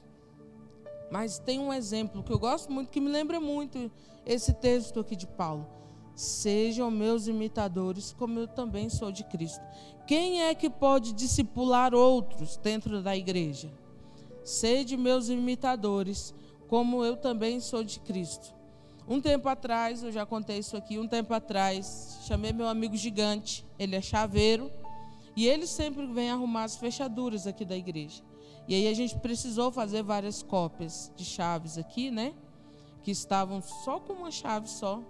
B: Mas tem um exemplo que eu gosto muito, que me lembra muito esse texto aqui de Paulo. Sejam meus imitadores, como eu também sou de Cristo. Quem é que pode discipular outros dentro da igreja? Sede meus imitadores, como eu também sou de Cristo. Um tempo atrás, eu já contei isso aqui, um tempo atrás, chamei meu amigo gigante, ele é chaveiro, e ele sempre vem arrumar as fechaduras aqui da igreja. E aí a gente precisou fazer várias cópias de chaves aqui, né? Que estavam só com uma chave só.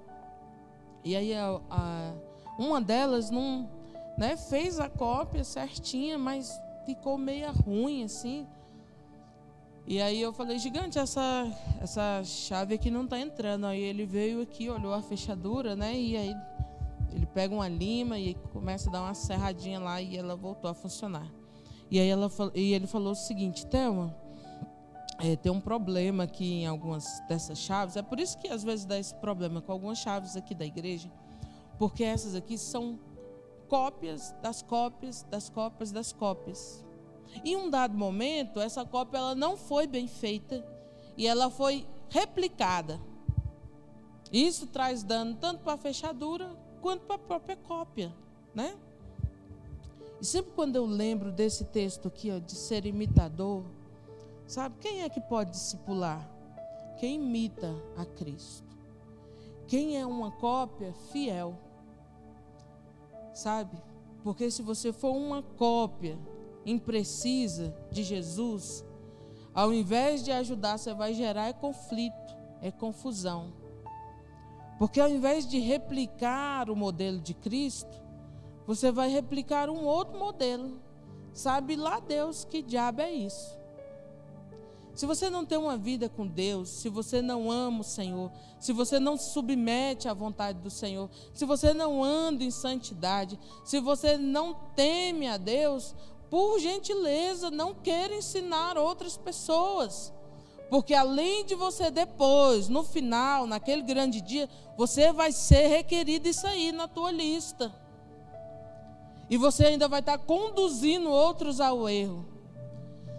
B: E aí a, a, uma delas não, né, fez a cópia certinha, mas ficou meia ruim assim. E aí eu falei, gigante, essa, essa chave aqui não está entrando. Aí ele veio aqui, olhou a fechadura, né? E aí ele pega uma lima e começa a dar uma serradinha lá e ela voltou a funcionar. E aí ela, e ele falou o seguinte, Thelma, é, tem um problema aqui em algumas dessas chaves. É por isso que às vezes dá esse problema com algumas chaves aqui da igreja, porque essas aqui são cópias das cópias das cópias das cópias. Em um dado momento, essa cópia ela não foi bem feita e ela foi replicada. Isso traz dano tanto para a fechadura quanto para a própria cópia, né? E sempre quando eu lembro desse texto aqui, ó, de ser imitador, sabe quem é que pode discipular? Quem imita a Cristo. Quem é uma cópia fiel. Sabe? Porque se você for uma cópia imprecisa de Jesus, ao invés de ajudar, você vai gerar é conflito, é confusão. Porque ao invés de replicar o modelo de Cristo, você vai replicar um outro modelo. Sabe lá Deus que diabo é isso? Se você não tem uma vida com Deus, se você não ama o Senhor, se você não se submete à vontade do Senhor, se você não anda em santidade, se você não teme a Deus, por gentileza, não queira ensinar outras pessoas. Porque além de você depois, no final, naquele grande dia, você vai ser requerido isso aí na tua lista. E você ainda vai estar conduzindo outros ao erro.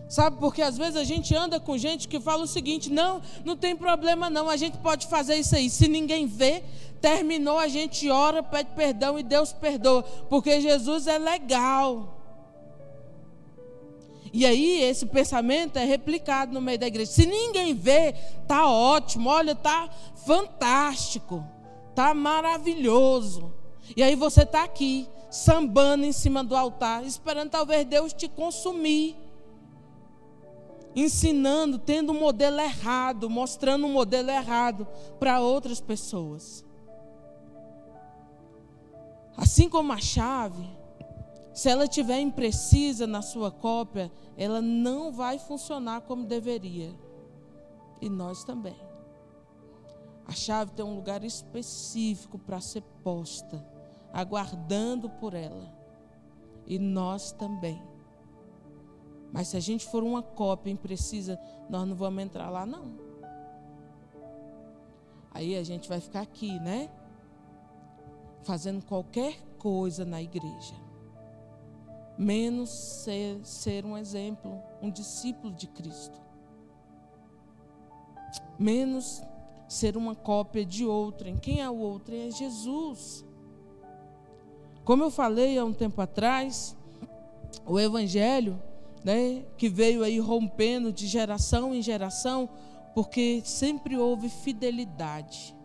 B: Sabe, porque às vezes a gente anda com gente que fala o seguinte: não, não tem problema não, a gente pode fazer isso aí. Se ninguém vê, terminou, a gente ora, pede perdão e Deus perdoa. Porque Jesus é legal. E aí esse pensamento é replicado no meio da igreja. Se ninguém vê, tá ótimo, olha, tá fantástico, tá maravilhoso. E aí você tá aqui sambando em cima do altar, esperando talvez Deus te consumir. Ensinando, tendo um modelo errado, mostrando um modelo errado para outras pessoas. Assim como a chave, se ela estiver imprecisa na sua cópia, ela não vai funcionar como deveria. E nós também. A chave tem um lugar específico para ser posta, aguardando por ela. E nós também. Mas se a gente for uma cópia imprecisa, nós não vamos entrar lá, não. Aí a gente vai ficar aqui, né? Fazendo qualquer coisa na igreja menos ser, ser um exemplo, um discípulo de Cristo. Menos ser uma cópia de outrem. Quem é o outrem? É Jesus. Como eu falei há um tempo atrás, o Evangelho, né, que veio aí rompendo de geração em geração, porque sempre houve fidelidade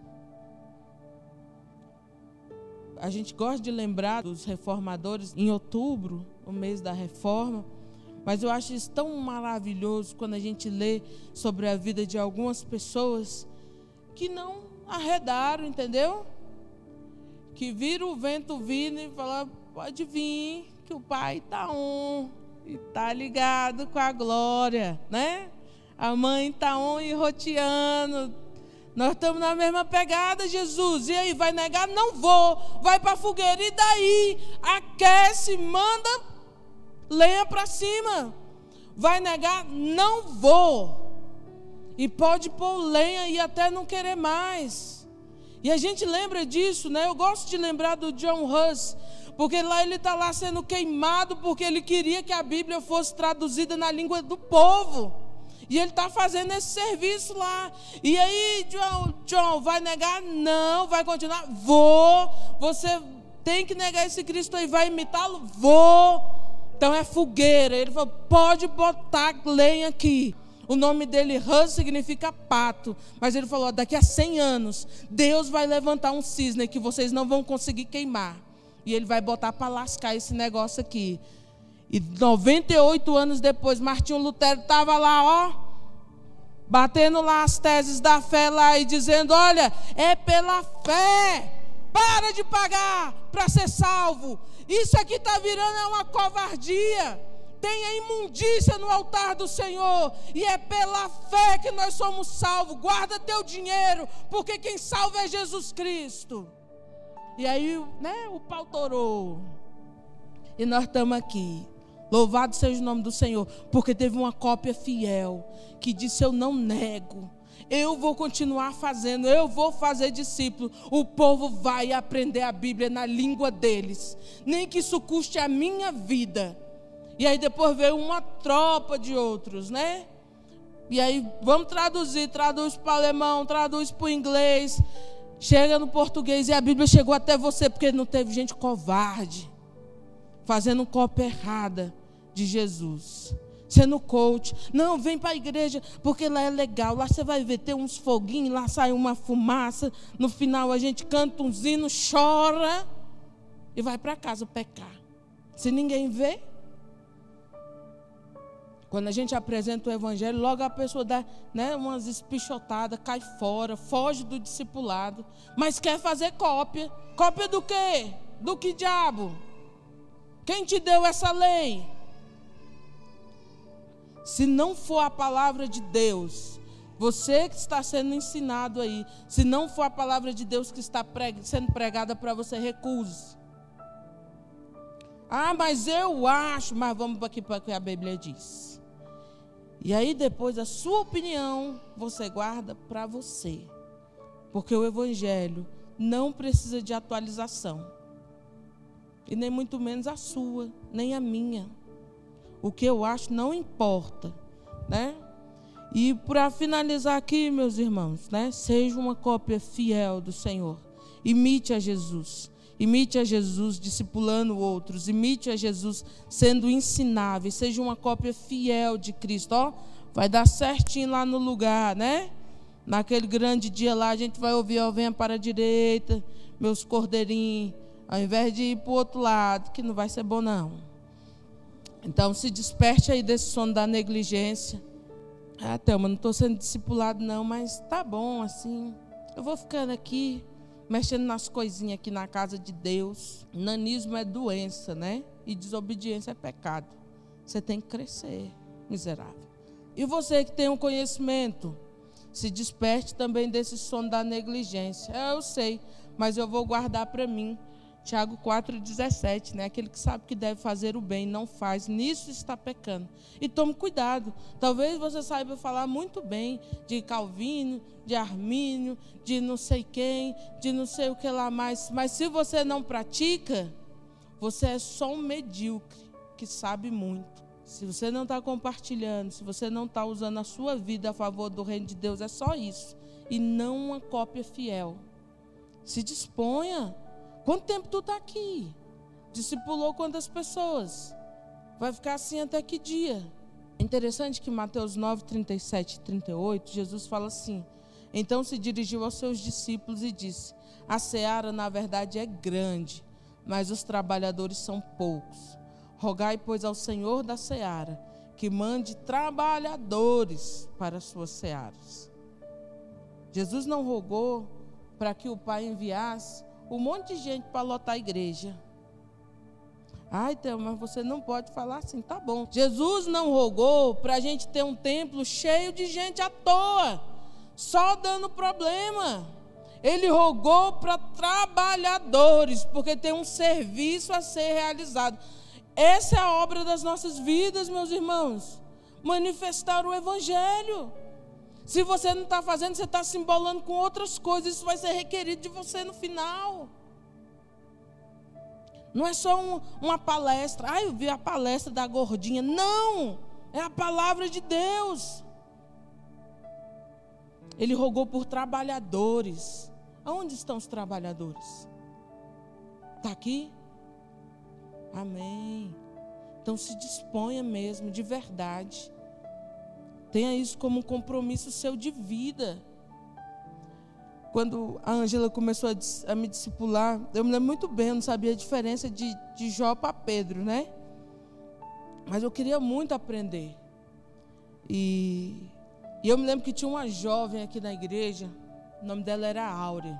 B: a gente gosta de lembrar dos reformadores em outubro, o mês da reforma, mas eu acho isso tão maravilhoso quando a gente lê sobre a vida de algumas pessoas que não arredaram, entendeu? Que viram o vento vindo e falaram: pode vir, que o pai está on e está ligado com a glória, né? A mãe está on e roteando, nós estamos na mesma pegada, Jesus. E aí, vai negar? Não vou. Vai para a fogueira. E daí? Aquece, manda lenha para cima. Vai negar? Não vou. E pode pôr lenha e até não querer mais. E a gente lembra disso, né? Eu gosto de lembrar do John Huss, porque lá ele está lá sendo queimado porque ele queria que a Bíblia fosse traduzida na língua do povo. E ele está fazendo esse serviço lá. E aí, John, John, vai negar? Não, vai continuar? Vou. Você tem que negar esse Cristo aí, vai imitá-lo? Vou. Então é fogueira. Ele falou: pode botar lenha aqui. O nome dele, Hans, significa pato. Mas ele falou: daqui a 100 anos, Deus vai levantar um cisne que vocês não vão conseguir queimar. E ele vai botar para lascar esse negócio aqui. E 98 anos depois, Martinho Lutero estava lá, ó, batendo lá as teses da fé lá e dizendo: olha, é pela fé. Para de pagar para ser salvo. Isso aqui está virando uma covardia tem a imundícia no altar do Senhor, e é pela fé que nós somos salvos. Guarda teu dinheiro, porque quem salva é Jesus Cristo. E aí, né, o pau torou. E nós estamos aqui. Louvado seja o nome do Senhor, porque teve uma cópia fiel que disse: Eu não nego. Eu vou continuar fazendo, eu vou fazer discípulo. O povo vai aprender a Bíblia na língua deles, nem que isso custe a minha vida e aí depois veio uma tropa de outros, né? E aí vamos traduzir, traduz para o alemão, traduz para o inglês. Chega no português e a Bíblia chegou até você porque não teve gente covarde fazendo cópia errada de Jesus. Sendo coach. Não, vem para a igreja, porque lá é legal. Lá você vai ver, tem uns foguinhos, lá sai uma fumaça. No final a gente canta um hino, chora e vai para casa pecar. Se ninguém vê, quando a gente apresenta o evangelho, logo a pessoa dá né, umas espichotadas, cai fora, foge do discipulado, mas quer fazer cópia. Cópia do quê? Do que diabo? Quem te deu essa lei? Se não for a palavra de Deus, você que está sendo ensinado aí, se não for a palavra de Deus que está sendo pregada para você, recuse. Ah, mas eu acho, mas vamos aqui para o que a Bíblia diz. E aí depois a sua opinião você guarda para você. Porque o evangelho não precisa de atualização. E nem muito menos a sua, nem a minha. O que eu acho não importa, né? E para finalizar aqui, meus irmãos, né? Seja uma cópia fiel do Senhor. Imite a Jesus. Imite a Jesus discipulando outros. Imite a Jesus sendo ensinável. Seja uma cópia fiel de Cristo. Ó, vai dar certinho lá no lugar, né? Naquele grande dia lá, a gente vai ouvir, ó, venha para a direita, meus cordeirinhos, ao invés de ir para o outro lado, que não vai ser bom, não. Então, se desperte aí desse sono da negligência. Ah, Thelma, não estou sendo discipulado, não, mas tá bom assim. Eu vou ficando aqui mexendo nas coisinhas aqui na casa de Deus. Nanismo é doença, né? E desobediência é pecado. Você tem que crescer, miserável. E você que tem um conhecimento, se desperte também desse sono da negligência. É, eu sei, mas eu vou guardar para mim Tiago 4,17, né? Aquele que sabe que deve fazer o bem, não faz, nisso está pecando. E tome cuidado. Talvez você saiba falar muito bem de Calvino, de Armínio, de não sei quem, de não sei o que lá mais. Mas se você não pratica, você é só um medíocre que sabe muito. Se você não está compartilhando, se você não está usando a sua vida a favor do reino de Deus, é só isso. E não uma cópia fiel. Se disponha Quanto tempo tu está aqui? Discipulou quantas pessoas? Vai ficar assim até que dia? É interessante que Mateus 9, 37 e 38, Jesus fala assim: Então se dirigiu aos seus discípulos e disse: A seara, na verdade, é grande, mas os trabalhadores são poucos. Rogai, pois, ao Senhor da seara que mande trabalhadores para as suas searas. Jesus não rogou para que o Pai enviasse um monte de gente para lotar a igreja. Ai, então, mas você não pode falar assim, tá bom. Jesus não rogou para a gente ter um templo cheio de gente à toa, só dando problema. Ele rogou para trabalhadores, porque tem um serviço a ser realizado. Essa é a obra das nossas vidas, meus irmãos. Manifestar o Evangelho. Se você não está fazendo, você está se embolando com outras coisas. Isso vai ser requerido de você no final. Não é só um, uma palestra. Ah, eu vi a palestra da gordinha. Não! É a palavra de Deus. Ele rogou por trabalhadores. Aonde estão os trabalhadores? Está aqui? Amém. Então se disponha mesmo, de verdade. Tenha isso como um compromisso seu de vida. Quando a Ângela começou a, me discipular, eu me lembro muito bem, eu não sabia a diferença de, de Jó para Pedro, né? Mas eu queria muito aprender. E, e eu me lembro que tinha uma jovem aqui na igreja, o nome dela era Áurea.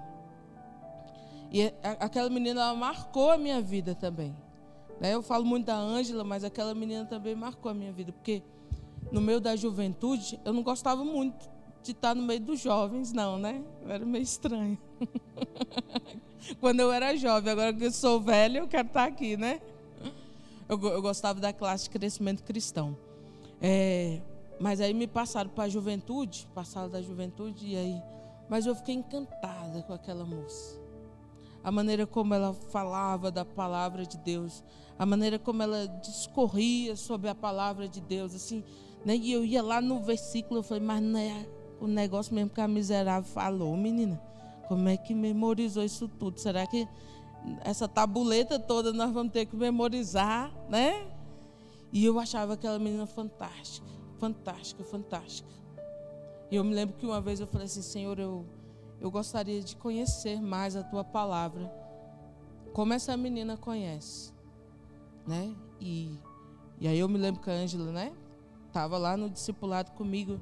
B: E a, aquela menina, ela marcou a minha vida também. Né? Eu falo muito da Ângela, mas aquela menina também marcou a minha vida, porque no meio da juventude, eu não gostava muito de estar no meio dos jovens, não, né? Eu era meio estranho. Quando eu era jovem, agora que eu sou velha, eu quero estar aqui, né? Eu, eu gostava da classe de crescimento cristão. É, mas aí me passaram para a juventude, passaram da juventude, e aí. Mas eu fiquei encantada com aquela moça. A maneira como ela falava da palavra de Deus, a maneira como ela discorria sobre a palavra de Deus, assim, né? E eu ia lá no versículo, eu falei, mas não é o negócio mesmo que a miserável falou, menina. Como é que memorizou isso tudo? Será que essa tabuleta toda nós vamos ter que memorizar, né? E eu achava aquela menina fantástica, fantástica, fantástica. E eu me lembro que uma vez eu falei assim, Senhor, eu, eu gostaria de conhecer mais a tua palavra. Como essa menina conhece, né? E, e aí eu me lembro que a Ângela, né? Estava lá no discipulado comigo.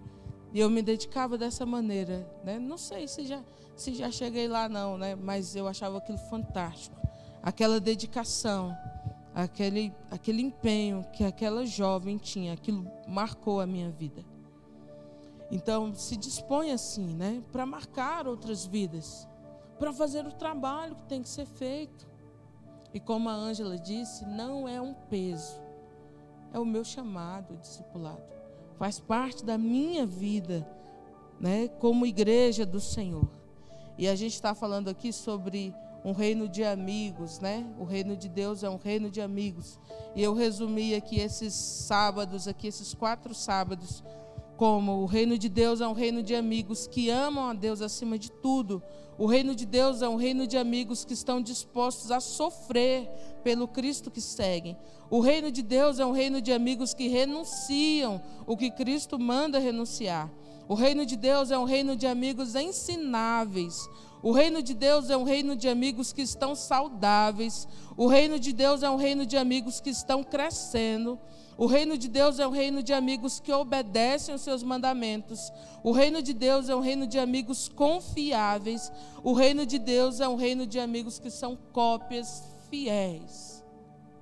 B: E eu me dedicava dessa maneira, né? Não sei se já, se já cheguei lá não, né? Mas eu achava aquilo fantástico. Aquela dedicação, aquele, aquele empenho que aquela jovem tinha, aquilo marcou a minha vida. Então, se dispõe assim, né? Para marcar outras vidas, para fazer o trabalho que tem que ser feito. E como a Ângela disse, não é um peso, é o meu chamado, discipulado faz parte da minha vida, né, como igreja do Senhor. E a gente está falando aqui sobre um reino de amigos, né? O reino de Deus é um reino de amigos. E eu resumi aqui esses sábados, aqui esses quatro sábados, como o reino de Deus é um reino de amigos que amam a Deus acima de tudo. O reino de Deus é um reino de amigos que estão dispostos a sofrer pelo Cristo que seguem. O reino de Deus é um reino de amigos que renunciam o que Cristo manda renunciar. O reino de Deus é um reino de amigos ensináveis. O reino de Deus é um reino de amigos que estão saudáveis. O reino de Deus é um reino de amigos que estão crescendo. O reino de Deus é um reino de amigos que obedecem os seus mandamentos. O reino de Deus é um reino de amigos confiáveis. O reino de Deus é um reino de amigos que são cópias fiéis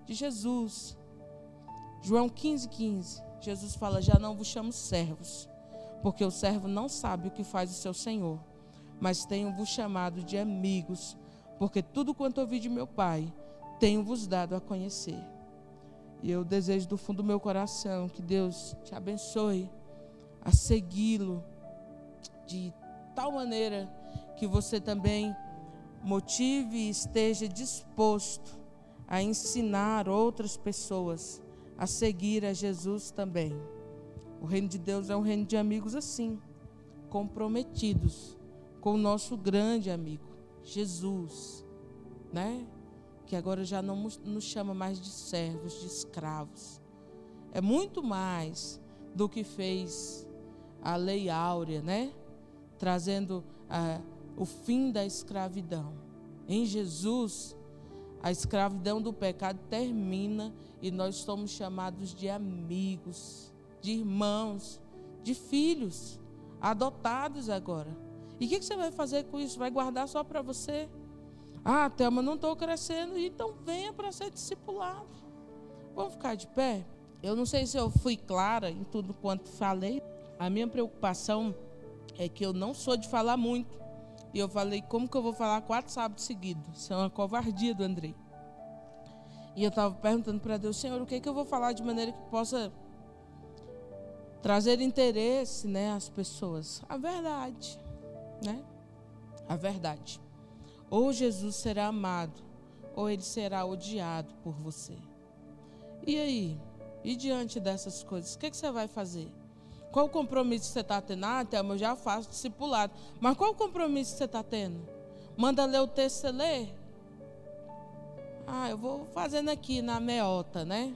B: de Jesus. João 15, 15. Jesus fala: Já não vos chamo servos, porque o servo não sabe o que faz o seu senhor, mas tenho-vos chamado de amigos, porque tudo quanto ouvi de meu Pai, tenho-vos dado a conhecer. E eu desejo do fundo do meu coração que Deus te abençoe a segui-lo de tal maneira que você também motive e esteja disposto a ensinar outras pessoas a seguir a Jesus também. O reino de Deus é um reino de amigos assim, comprometidos com o nosso grande amigo, Jesus, né? Que agora já não nos chama mais de servos, de escravos. É muito mais do que fez a lei áurea, né? Trazendo ah, o fim da escravidão. Em Jesus, a escravidão do pecado termina e nós somos chamados de amigos, de irmãos, de filhos, adotados agora. E o que, que você vai fazer com isso? Vai guardar só para você? Ah, Thelma, não estou crescendo. Então venha para ser discipulado. Vamos ficar de pé? Eu não sei se eu fui clara em tudo quanto falei. A minha preocupação é que eu não sou de falar muito. E eu falei, como que eu vou falar quatro sábados seguidos? Isso é uma covardia do Andrei. E eu estava perguntando para Deus, Senhor, o que, é que eu vou falar de maneira que possa trazer interesse, né, às pessoas. A verdade, né? A verdade. Ou Jesus será amado, ou ele será odiado por você. E aí? E diante dessas coisas, o que, que você vai fazer? Qual o compromisso que você está tendo? Ah, Thelma, eu já faço discipulado. Mas qual o compromisso que você está tendo? Manda ler o texto, você lê? Ah, eu vou fazendo aqui na meota, né?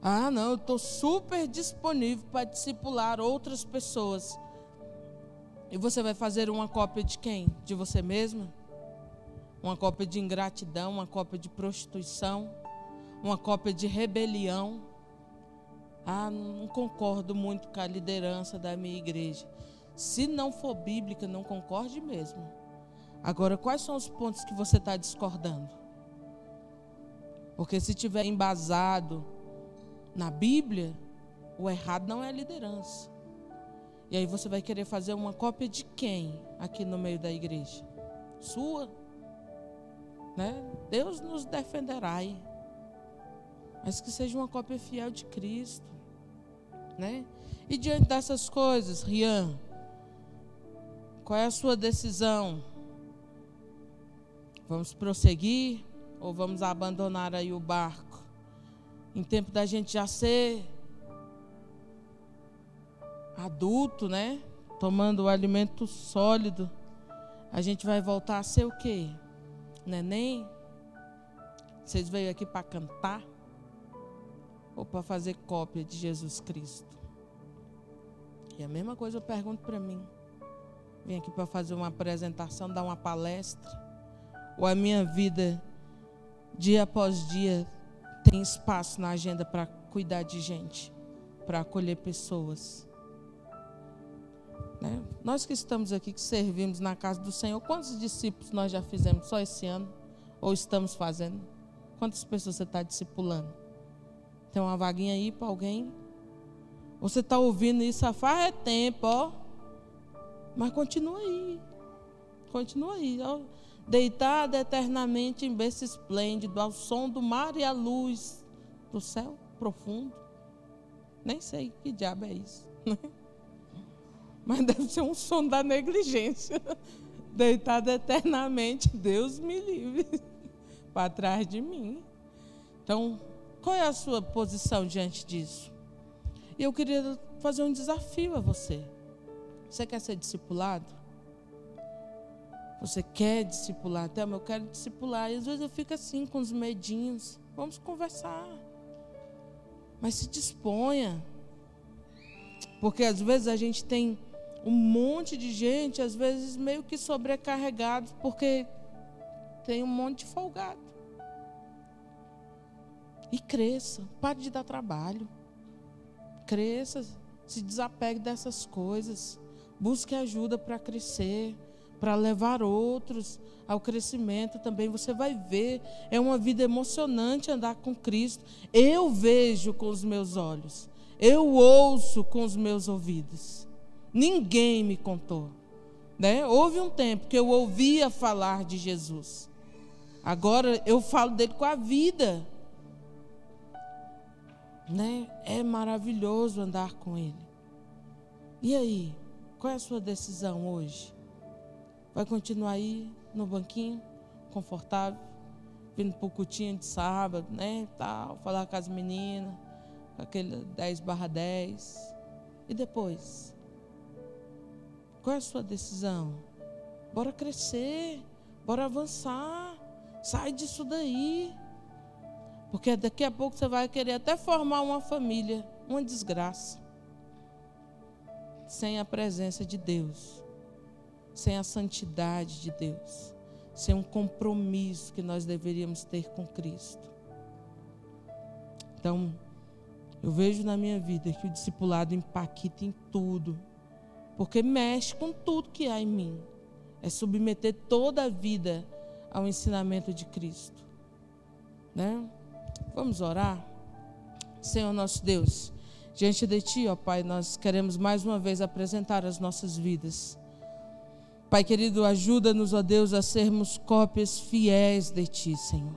B: Ah, não, eu estou super disponível para discipular outras pessoas. E você vai fazer uma cópia de quem? De você mesma? Uma cópia de ingratidão, uma cópia de prostituição, uma cópia de rebelião. Ah, não concordo muito com a liderança da minha igreja. Se não for bíblica, não concorde mesmo. Agora, quais são os pontos que você está discordando? Porque se tiver embasado na Bíblia, o errado não é a liderança. E aí você vai querer fazer uma cópia de quem aqui no meio da igreja? Sua. Né? Deus nos defenderá. Mas que seja uma cópia fiel de Cristo. Né? E diante dessas coisas, Rian, qual é a sua decisão? Vamos prosseguir ou vamos abandonar aí o barco? Em tempo da gente já ser adulto, né? Tomando o alimento sólido, a gente vai voltar a ser o quê? Neném? Vocês veio aqui para cantar? Ou para fazer cópia de Jesus Cristo? E a mesma coisa eu pergunto para mim. Vim aqui para fazer uma apresentação, dar uma palestra? Ou a minha vida, dia após dia, tem espaço na agenda para cuidar de gente, para acolher pessoas? Né? Nós que estamos aqui, que servimos na casa do Senhor, quantos discípulos nós já fizemos só esse ano? Ou estamos fazendo? Quantas pessoas você está discipulando? Tem uma vaguinha aí para alguém? Você está ouvindo isso há faz tempo, ó. Mas continua aí. Continua aí. Ó. Deitado eternamente em berço esplêndido, ao som do mar e à luz do céu profundo. Nem sei que diabo é isso. Né? Mas deve ser um som da negligência. Deitado eternamente, Deus me livre, para trás de mim. Então, qual é a sua posição diante disso? E eu queria fazer um desafio a você. Você quer ser discipulado? Você quer discipular? Até eu quero discipular. E às vezes eu fico assim, com os medinhos. Vamos conversar. Mas se disponha. Porque às vezes a gente tem um monte de gente, às vezes meio que sobrecarregado, porque tem um monte de folgado. E cresça, pare de dar trabalho. Cresça, se desapegue dessas coisas. Busque ajuda para crescer, para levar outros ao crescimento também. Você vai ver, é uma vida emocionante andar com Cristo. Eu vejo com os meus olhos, eu ouço com os meus ouvidos. Ninguém me contou. Né? Houve um tempo que eu ouvia falar de Jesus. Agora eu falo dele com a vida. Né? É maravilhoso andar com ele. E aí, qual é a sua decisão hoje? Vai continuar aí no banquinho, confortável, vindo para o cutinho de sábado, né? Tal, falar com as meninas, com aquele 10 barra 10. E depois? Qual é a sua decisão? Bora crescer, bora avançar. Sai disso daí. Porque daqui a pouco você vai querer até formar uma família, uma desgraça. Sem a presença de Deus, sem a santidade de Deus, sem um compromisso que nós deveríamos ter com Cristo. Então, eu vejo na minha vida que o discipulado impacta em tudo, porque mexe com tudo que há em mim. É submeter toda a vida ao ensinamento de Cristo. Né? Vamos orar? Senhor nosso Deus, diante de Ti, ó Pai, nós queremos mais uma vez apresentar as nossas vidas. Pai querido, ajuda-nos, ó Deus, a sermos cópias fiéis de Ti, Senhor.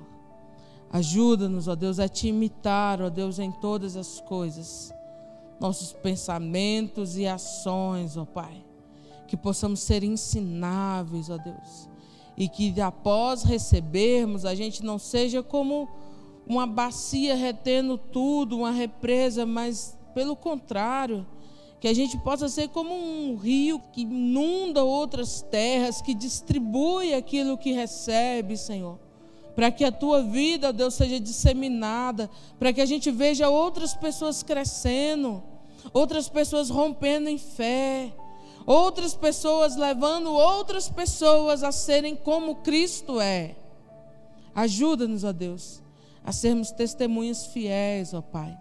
B: Ajuda-nos, ó Deus, a Te imitar, ó Deus, em todas as coisas nossos pensamentos e ações, ó Pai. Que possamos ser ensináveis, ó Deus. E que após recebermos, a gente não seja como uma bacia retendo tudo, uma represa, mas pelo contrário, que a gente possa ser como um rio que inunda outras terras, que distribui aquilo que recebe, Senhor. Para que a tua vida, Deus, seja disseminada, para que a gente veja outras pessoas crescendo, outras pessoas rompendo em fé, outras pessoas levando outras pessoas a serem como Cristo é. Ajuda-nos, ó Deus, a sermos testemunhas fiéis, ó Pai.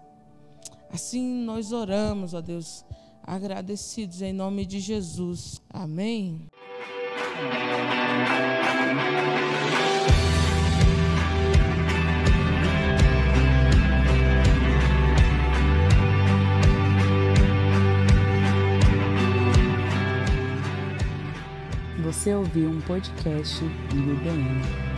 B: Assim nós oramos, ó Deus, agradecidos em nome de Jesus. Amém.
A: Você ouviu um podcast IBBM.